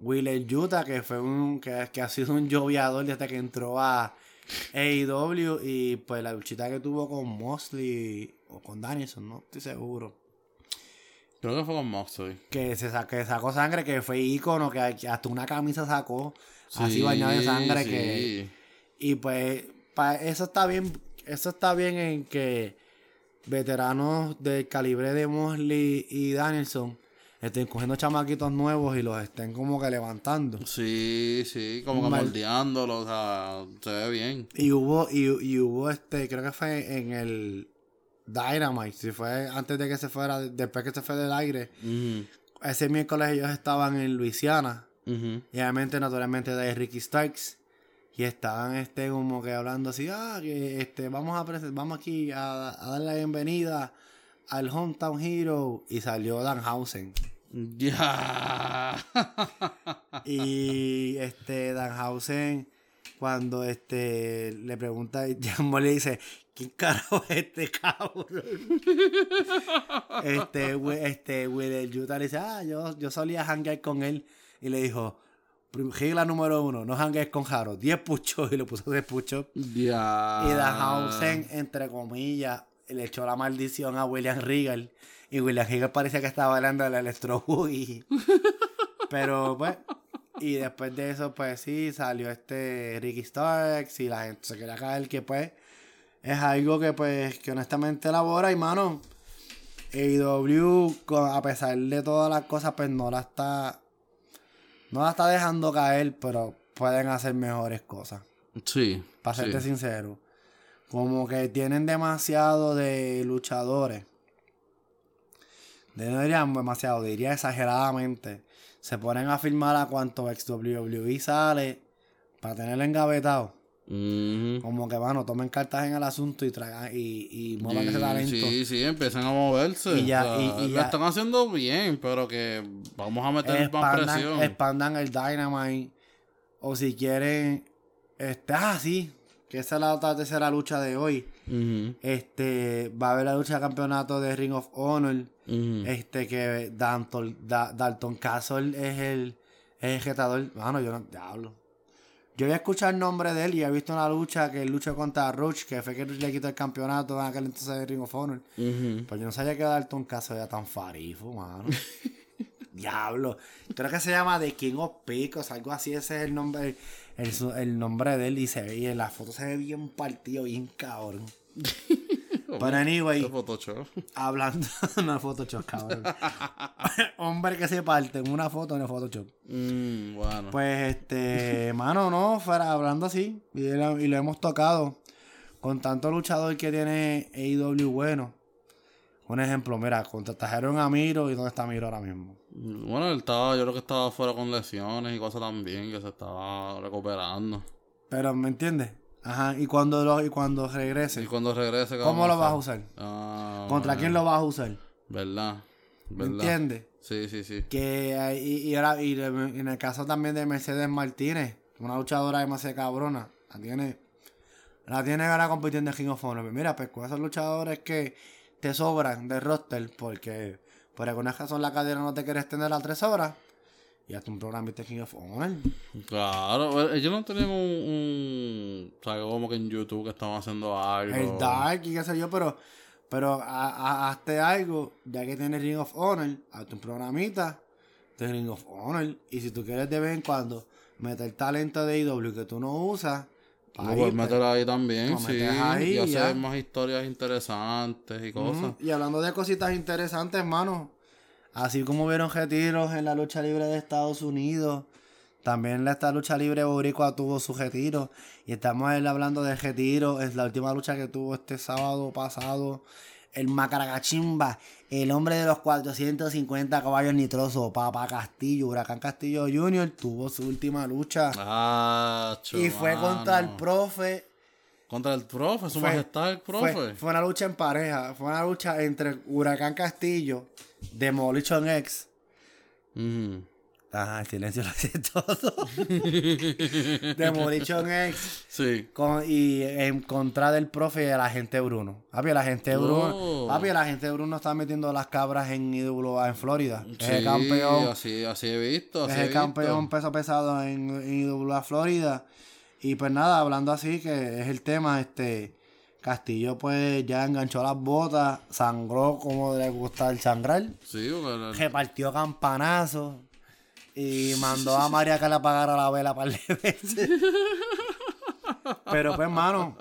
B: Wheeler Utah, que fue un que, que ha sido un lloviador desde que entró a AEW y pues la luchita que tuvo con Mosley o con Danielson, no estoy seguro.
A: Creo que fue con Moxley.
B: Que se sa- que sacó sangre, que fue ícono, que, hasta una camisa sacó así
A: Sí,
B: bañada de sangre que y pues pa- eso está bien, eso está bien en que veteranos del calibre de Mosley y Danielson estén cogiendo chamaquitos nuevos y los estén como que levantando.
A: Sí, sí, como que
B: Mal-
A: moldeándolo, o sea, se ve bien.
B: Y hubo, y, y hubo este, creo que fue en el Dynamite, si fue antes de que se fuera, después que se fue del aire, ese miércoles ellos estaban en Luisiana. Y obviamente, naturalmente, de Ricky Starks. Y estaban este como que hablando así, ah, que este, vamos a vamos aquí a, a darle la bienvenida al Hometown Hero. Y salió Danhausen.
A: Ya.
B: Y este Danhausen, cuando este le pregunta, Jambo le dice, ¿quién carajo es este cabrón? este, este Will Utah le dice, ah, yo, yo solía hangar con él. Y le dijo, "Prim- regla número uno, no hangues con Jaro. 10 puchos y le puso 10 puchos.
A: Ya.
B: Y Danhausen, entre comillas, le echó la maldición a William Regal. Y William Regal parecía que estaba bailando el electro boogie. Pero pues, y después de eso, pues sí, salió este Ricky Starks y la gente se quería caer que pues es algo que pues que honestamente elabora y mano. AEW, a pesar de todas las cosas, pues no la está. No la está dejando caer, pero pueden hacer mejores cosas.
A: Sí.
B: Para
A: sí.
B: serte sincero. Como que tienen demasiado de luchadores. De- No diría demasiado, diría exageradamente. Se ponen a firmar a cuanto ex WWE sale para tenerlo engavetado. Como que, bueno, tomen cartas en el asunto y tragan y, y muevan ese
A: Sí,
B: talento.
A: Sí, sí, empiezan a moverse.
B: Y ya-
A: O sea,
B: y- y
A: lo
B: ya-
A: están haciendo bien, pero que vamos a meter más
B: Expandan,
A: presión.
B: expandan el Dynamite. O si quieren. Este, ah, sí. Que esa es la otra tercera lucha de hoy. Este, va a haber la lucha de campeonato de Ring of Honor. Este, que Dalton, Da- Dalton Castle es el, es el retador. Mano, yo no diablo. Yo había escuchado el nombre de él y he visto una lucha que él luchó contra Roach, que fue que le quitó el campeonato en aquel entonces de Ring of Honor.
A: Ujú.
B: Pues yo no sabía que Dalton Castle era tan farifo, mano. Diablo. Creo que se llama The King of Picos, algo así. Ese es el nombre, el, el nombre de él. Y se ve, y en la foto se ve bien partido, bien cabrón. Pero anyway, hablando. no Photoshop, cabrón. Hombre que se parte en una foto en el Photoshop.
A: Mm, bueno.
B: Pues este, mano, no, fuera hablando así. Y, lo- y lo hemos tocado. Con tanto luchador que tiene AEW bueno. Un ejemplo, mira, contratajeron a Miro y dónde está Miro ahora mismo.
A: Bueno, él estaba, yo creo que estaba fuera con lesiones y cosas también, que se estaba recuperando.
B: Pero, ¿me entiendes? Ajá, y cuando lo, y cuando
A: Y
B: regrese,
A: cuando regrese, ¿qué
B: ¿cómo lo vas a usar?
A: Ah,
B: ¿Contra
A: bueno.
B: quién lo vas a usar?
A: ¿Verdad?
B: ¿Me entiendes?
A: Sí, sí, sí.
B: Que hay- y, y ahora, y en el caso también de Mercedes Martínez, una luchadora demasiado cabrona, la tiene, la tiene ahora compitiendo en King of Honor. Mira, pues con esos luchadores que te sobran de roster, porque por alguna razón la cadena no te quiere extender a tres horas, y hazte un programa de King of Honor.
A: Claro, ellos no tenían un, un. O sea, como que en YouTube que estaban haciendo algo.
B: El Dark y qué sé yo, pero, pero a- a- hazte algo, ya que tienes Ring of Honor, hazte un programita de Ring of Honor. Y si tú quieres de vez en cuando meter talento de IW que tú no usas, ahí,
A: puedes meter ahí también, sí.
B: ahí
A: y
B: ya.
A: hacer más historias interesantes y cosas.
B: Y hablando de cositas interesantes, hermano, así como hubieron retiros en la lucha libre de Estados Unidos, también esta lucha libre boricua tuvo su retiro. Y estamos hablando de retiro. Es la última lucha que tuvo este sábado pasado. El Macaragachimba, el hombre de los 450 caballos nitrosos, Papa Castillo, Huracán Castillo Jr., tuvo su última lucha.
A: Ah,
B: y fue contra el profe.
A: Contra el profe, su
B: Fue-
A: majestad el profe.
B: Fue, fue una lucha en pareja. Fue una lucha entre Huracán Castillo, Demolition X. Ajá, el silencio lo hace todo. Demolition X.
A: Sí.
B: Con, y en contra del profe y el agente Bruno. Papi, el agente Bruno.
A: Oh.
B: Papi, el agente Bruno está metiendo las cabras en IWA en Florida. Es
A: Sí,
B: el campeón.
A: Así, así he visto. Así
B: es
A: he
B: el campeón peso pesado en, en IWA Florida. Y pues nada, hablando así, que es el tema, este. Castillo pues ya enganchó las botas, sangró como le gusta el sangrar,
A: Sí, el-
B: repartió campanazos y mandó a María que le apagara la vela para de veces. Pero pues, hermano,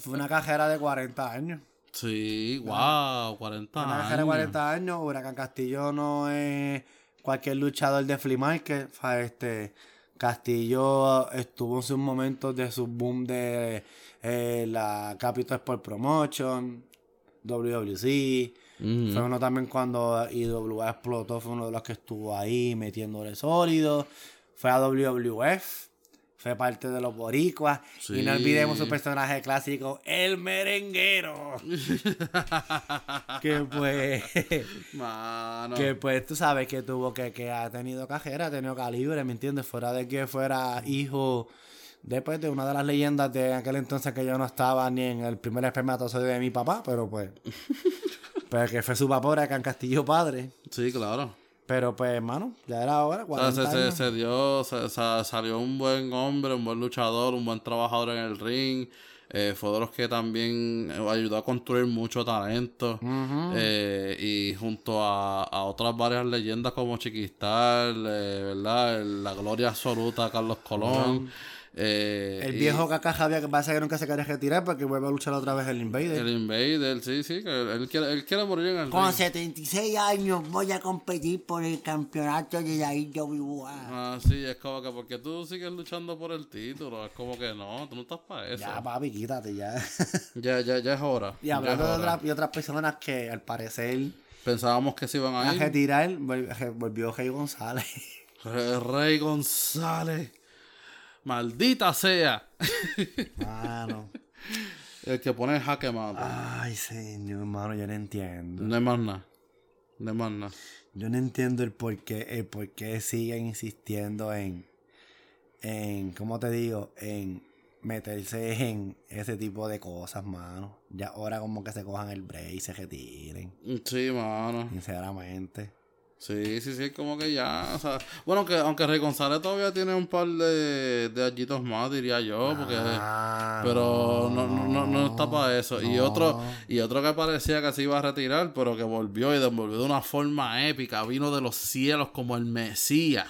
B: fue una cajera de 40 años.
A: Sí, wow, 40
B: Una
A: años.
B: cajera de 40 años. Huracán Castillo no es cualquier luchador de flea market. Este, Castillo estuvo en sus momentos de su boom de eh, la Capital Sport Promotion, WWC. Fue uno también cuando IWA explotó, fue uno de los que estuvo ahí metiéndole sólido. Fue a WWF. fue parte de los boricuas. Y no olvidemos su personaje clásico, el merenguero. que pues,
A: Mano.
B: que pues tú sabes que tuvo que, que ha tenido cajera, ha tenido calibre, ¿me entiendes? Fuera de que fuera hijo después de una de las leyendas de aquel entonces que yo no estaba ni en el primer espermatozoide de mi papá, pero pues, pero que fue su papá, Huracán Castillo padre.
A: Sí, claro.
B: Pero pues, hermano, ya era hora.
A: O sea,
B: 40
A: se, se, se dio, se- se- salió un buen hombre, un buen luchador, un buen trabajador en el ring. Eh, fue de los que también eh, ayudó a construir mucho talento. Eh, y junto a, a otras varias leyendas como Chiquistal, eh, ¿verdad? La gloria absoluta Carlos Colón. Eh,
B: El
A: y
B: viejo Kaká Javier que pasa que nunca se quería retirar porque vuelve a luchar otra vez el Invader.
A: El Invader, sí, sí, él quiere, él quiere morir en el
C: Con
A: ring.
C: 76 años voy a competir por el campeonato de la IWA.
A: Ah, sí, es como que porque tú sigues luchando por el título, es como que no, tú no estás para eso.
B: Ya, papi, quítate ya.
A: Ya, ya, ya es hora.
B: y hablando de otras, y otras personas que al parecer
A: Pensábamos que se iban
B: a
A: a ir.
B: retirar, vol- re- volvió Rey González.
A: Re- Rey González. Maldita sea.
B: Mano.
A: El que pone el jaque mate.
B: Ay, señor, hermano, yo no entiendo.
A: No es más nada. No es más nada.
B: Yo no entiendo el por qué, el por qué siguen insistiendo en, en, ¿cómo te digo? En meterse en ese tipo de cosas, mano. Ya ahora como que se cojan el break y se retiren,
A: Sí, mano.
B: sinceramente.
A: Sí, sí, sí, como que ya. O sea, bueno, aunque, aunque Rey González todavía tiene un par de, de añitos más, diría yo. Porque.
B: Ah,
A: Pero no, no, no, no está para eso. Y otro, y otro que parecía que se iba a retirar, pero que volvió y devolvió de una forma épica. Vino de los cielos como el Mesías.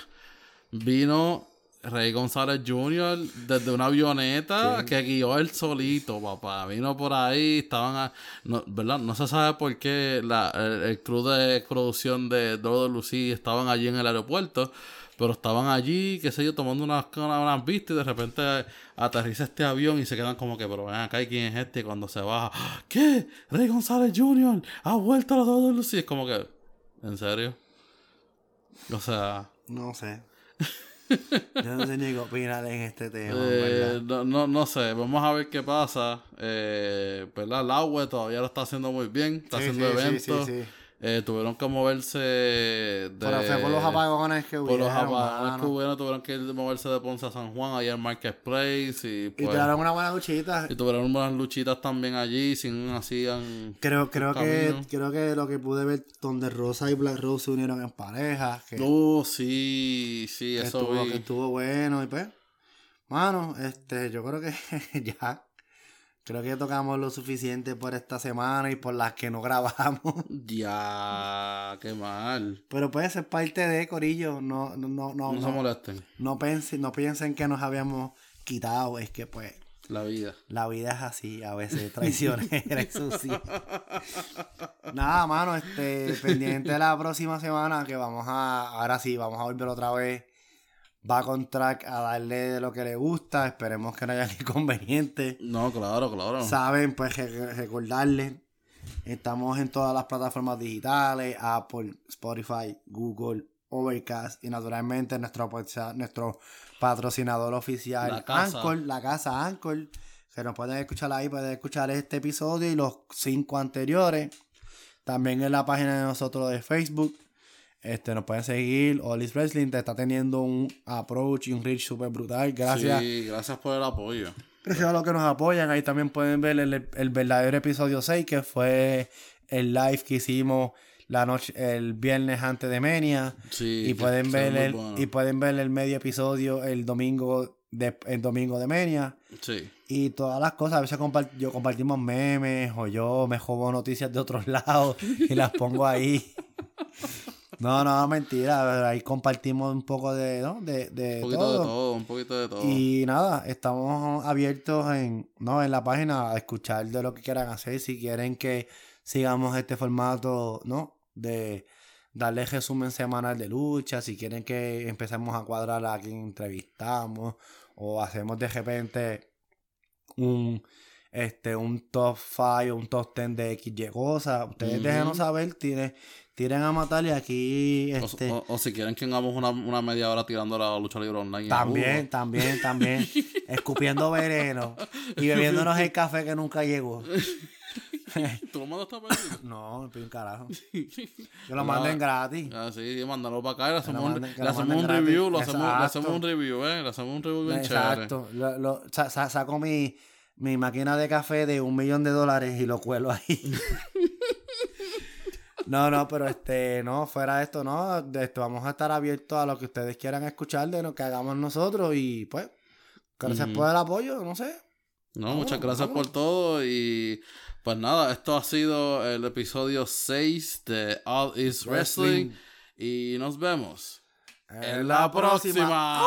A: Vino Rey González Jr. desde una avioneta que guió él solito, papá. Vino por ahí, estaban, a- no, ¿verdad? No se sabe por qué la, el, el crew de producción de Lucy estaban allí en el aeropuerto. Pero estaban allí, qué sé yo, tomando unas, unas, vistas y de repente aterriza este avión y se quedan como que, pero ven acá, ¿y quién es este? Y cuando se baja, "¡Ah! ¿qué? Rey González Jr. ha vuelto a los Lucy. Es como que, ¿en serio? O sea,
B: No sé. Yo no sé ni qué opinar en este tema,
A: Eh, no, no, no sé, vamos a ver qué pasa. Eh, ¿verdad? Laue todavía lo está haciendo muy bien, está
B: Sí,
A: haciendo
B: sí, sí,
A: eventos.
B: sí, sí.
A: Eh, tuvieron que moverse de.
B: Pero fue por los apagones que
A: por
B: hubieron,
A: los apagones que hubieron, tuvieron que moverse de Ponce a San Juan, allá en Marketplace. Y, pues,
B: te dieron una buena luchita.
A: y tuvieron unas luchitas también allí, sin hacían.
B: Creo, creo que, creo que lo que pude ver, donde Rosa y Black Rose se unieron en pareja, que,
A: Oh, sí, sí,
B: que
A: eso
B: estuvo,
A: vi.
B: que estuvo bueno y pues, mano, este, yo creo que ya, creo que tocamos lo suficiente por esta semana y por las que no grabamos,
A: Ya, qué mal.
B: pero puede ser parte de Corillo, no, no, no, no,
A: No, se molesten.
B: no piensen, no piensen que nos habíamos quitado, es que pues,
A: La vida.
B: La vida es así, a veces traicionera, eso sí. Nada, mano, este, pendiente de la próxima semana que vamos a, ahora sí, vamos a volver otra vez. Va con track a darle de lo que le gusta, esperemos que no haya inconveniente.
A: No, claro, claro.
B: Saben, pues re- recordarles, estamos en todas las plataformas digitales, Apple, Spotify, Google, Overcast y naturalmente nuestro, nuestro patrocinador oficial,
A: La casa.
B: Anchor, la casa Anchor, que nos pueden escuchar ahí, pueden escuchar este episodio y los cinco anteriores. También en la página de nosotros de Facebook. Este, nos pueden seguir. Olis Wrestling te está teniendo un approach y un reach súper brutal. Gracias.
A: Sí, gracias por el apoyo.
B: Gracias a los que nos apoyan. Ahí también pueden ver el, el verdadero episodio 6, que fue el live que hicimos la noche, el viernes antes de Menia.
A: Sí,
B: y pueden ver el,
A: bueno.
B: y pueden ver el medio episodio el domingo de, el domingo de Menia.
A: Sí.
B: Y todas las cosas, a veces compart- yo compartimos memes o yo me jobo noticias de otros lados y las pongo ahí. No, no, mentira. Ahí compartimos un poco de, ¿no? de, de
A: Un poquito
B: todo.
A: de todo, un poquito de todo.
B: Y nada, estamos abiertos en, no, en la página a escuchar de lo que quieran hacer. Si quieren que sigamos este formato, ¿no? De darle resumen semanal de lucha. Si quieren que empecemos a cuadrar a quien entrevistamos. O hacemos de repente un este, un top 5 un top 10 de XY cosas. Ustedes
A: Ujú.
B: déjenos saber, tiren, tiren a matar y aquí
A: O,
B: este,
A: o- o si quieren que hagamos una, una media hora tirando la lucha libre online. en
B: también, también, también, escupiendo veneno y bebiéndonos el café que nunca llegó.
A: ¿Tú lo mandaste a pedir?
B: No, me pido un carajo. Que lo manden gratis.
A: Ah, sí, mándalo para acá y le hacemos, un,
B: manden- que
A: le
B: lo
A: hacemos un
B: gratis.
A: review, lo hacemos, le hacemos un review, eh, le hacemos un review bien chévere.
B: Exacto. Lo- lo- sa- sa- saco mi, mi máquina de café de un millón de dólares y lo cuelo ahí. No, no, pero este, no, fuera de esto, no. De esto vamos a estar abiertos a lo que ustedes quieran escuchar de lo que hagamos nosotros y pues, gracias por el apoyo, no sé.
A: No, muchas gracias por todo y pues nada, esto ha sido el episodio 6 de All Is Wrestling,
B: Wrestling.
A: y nos vemos
B: En
A: en la próxima.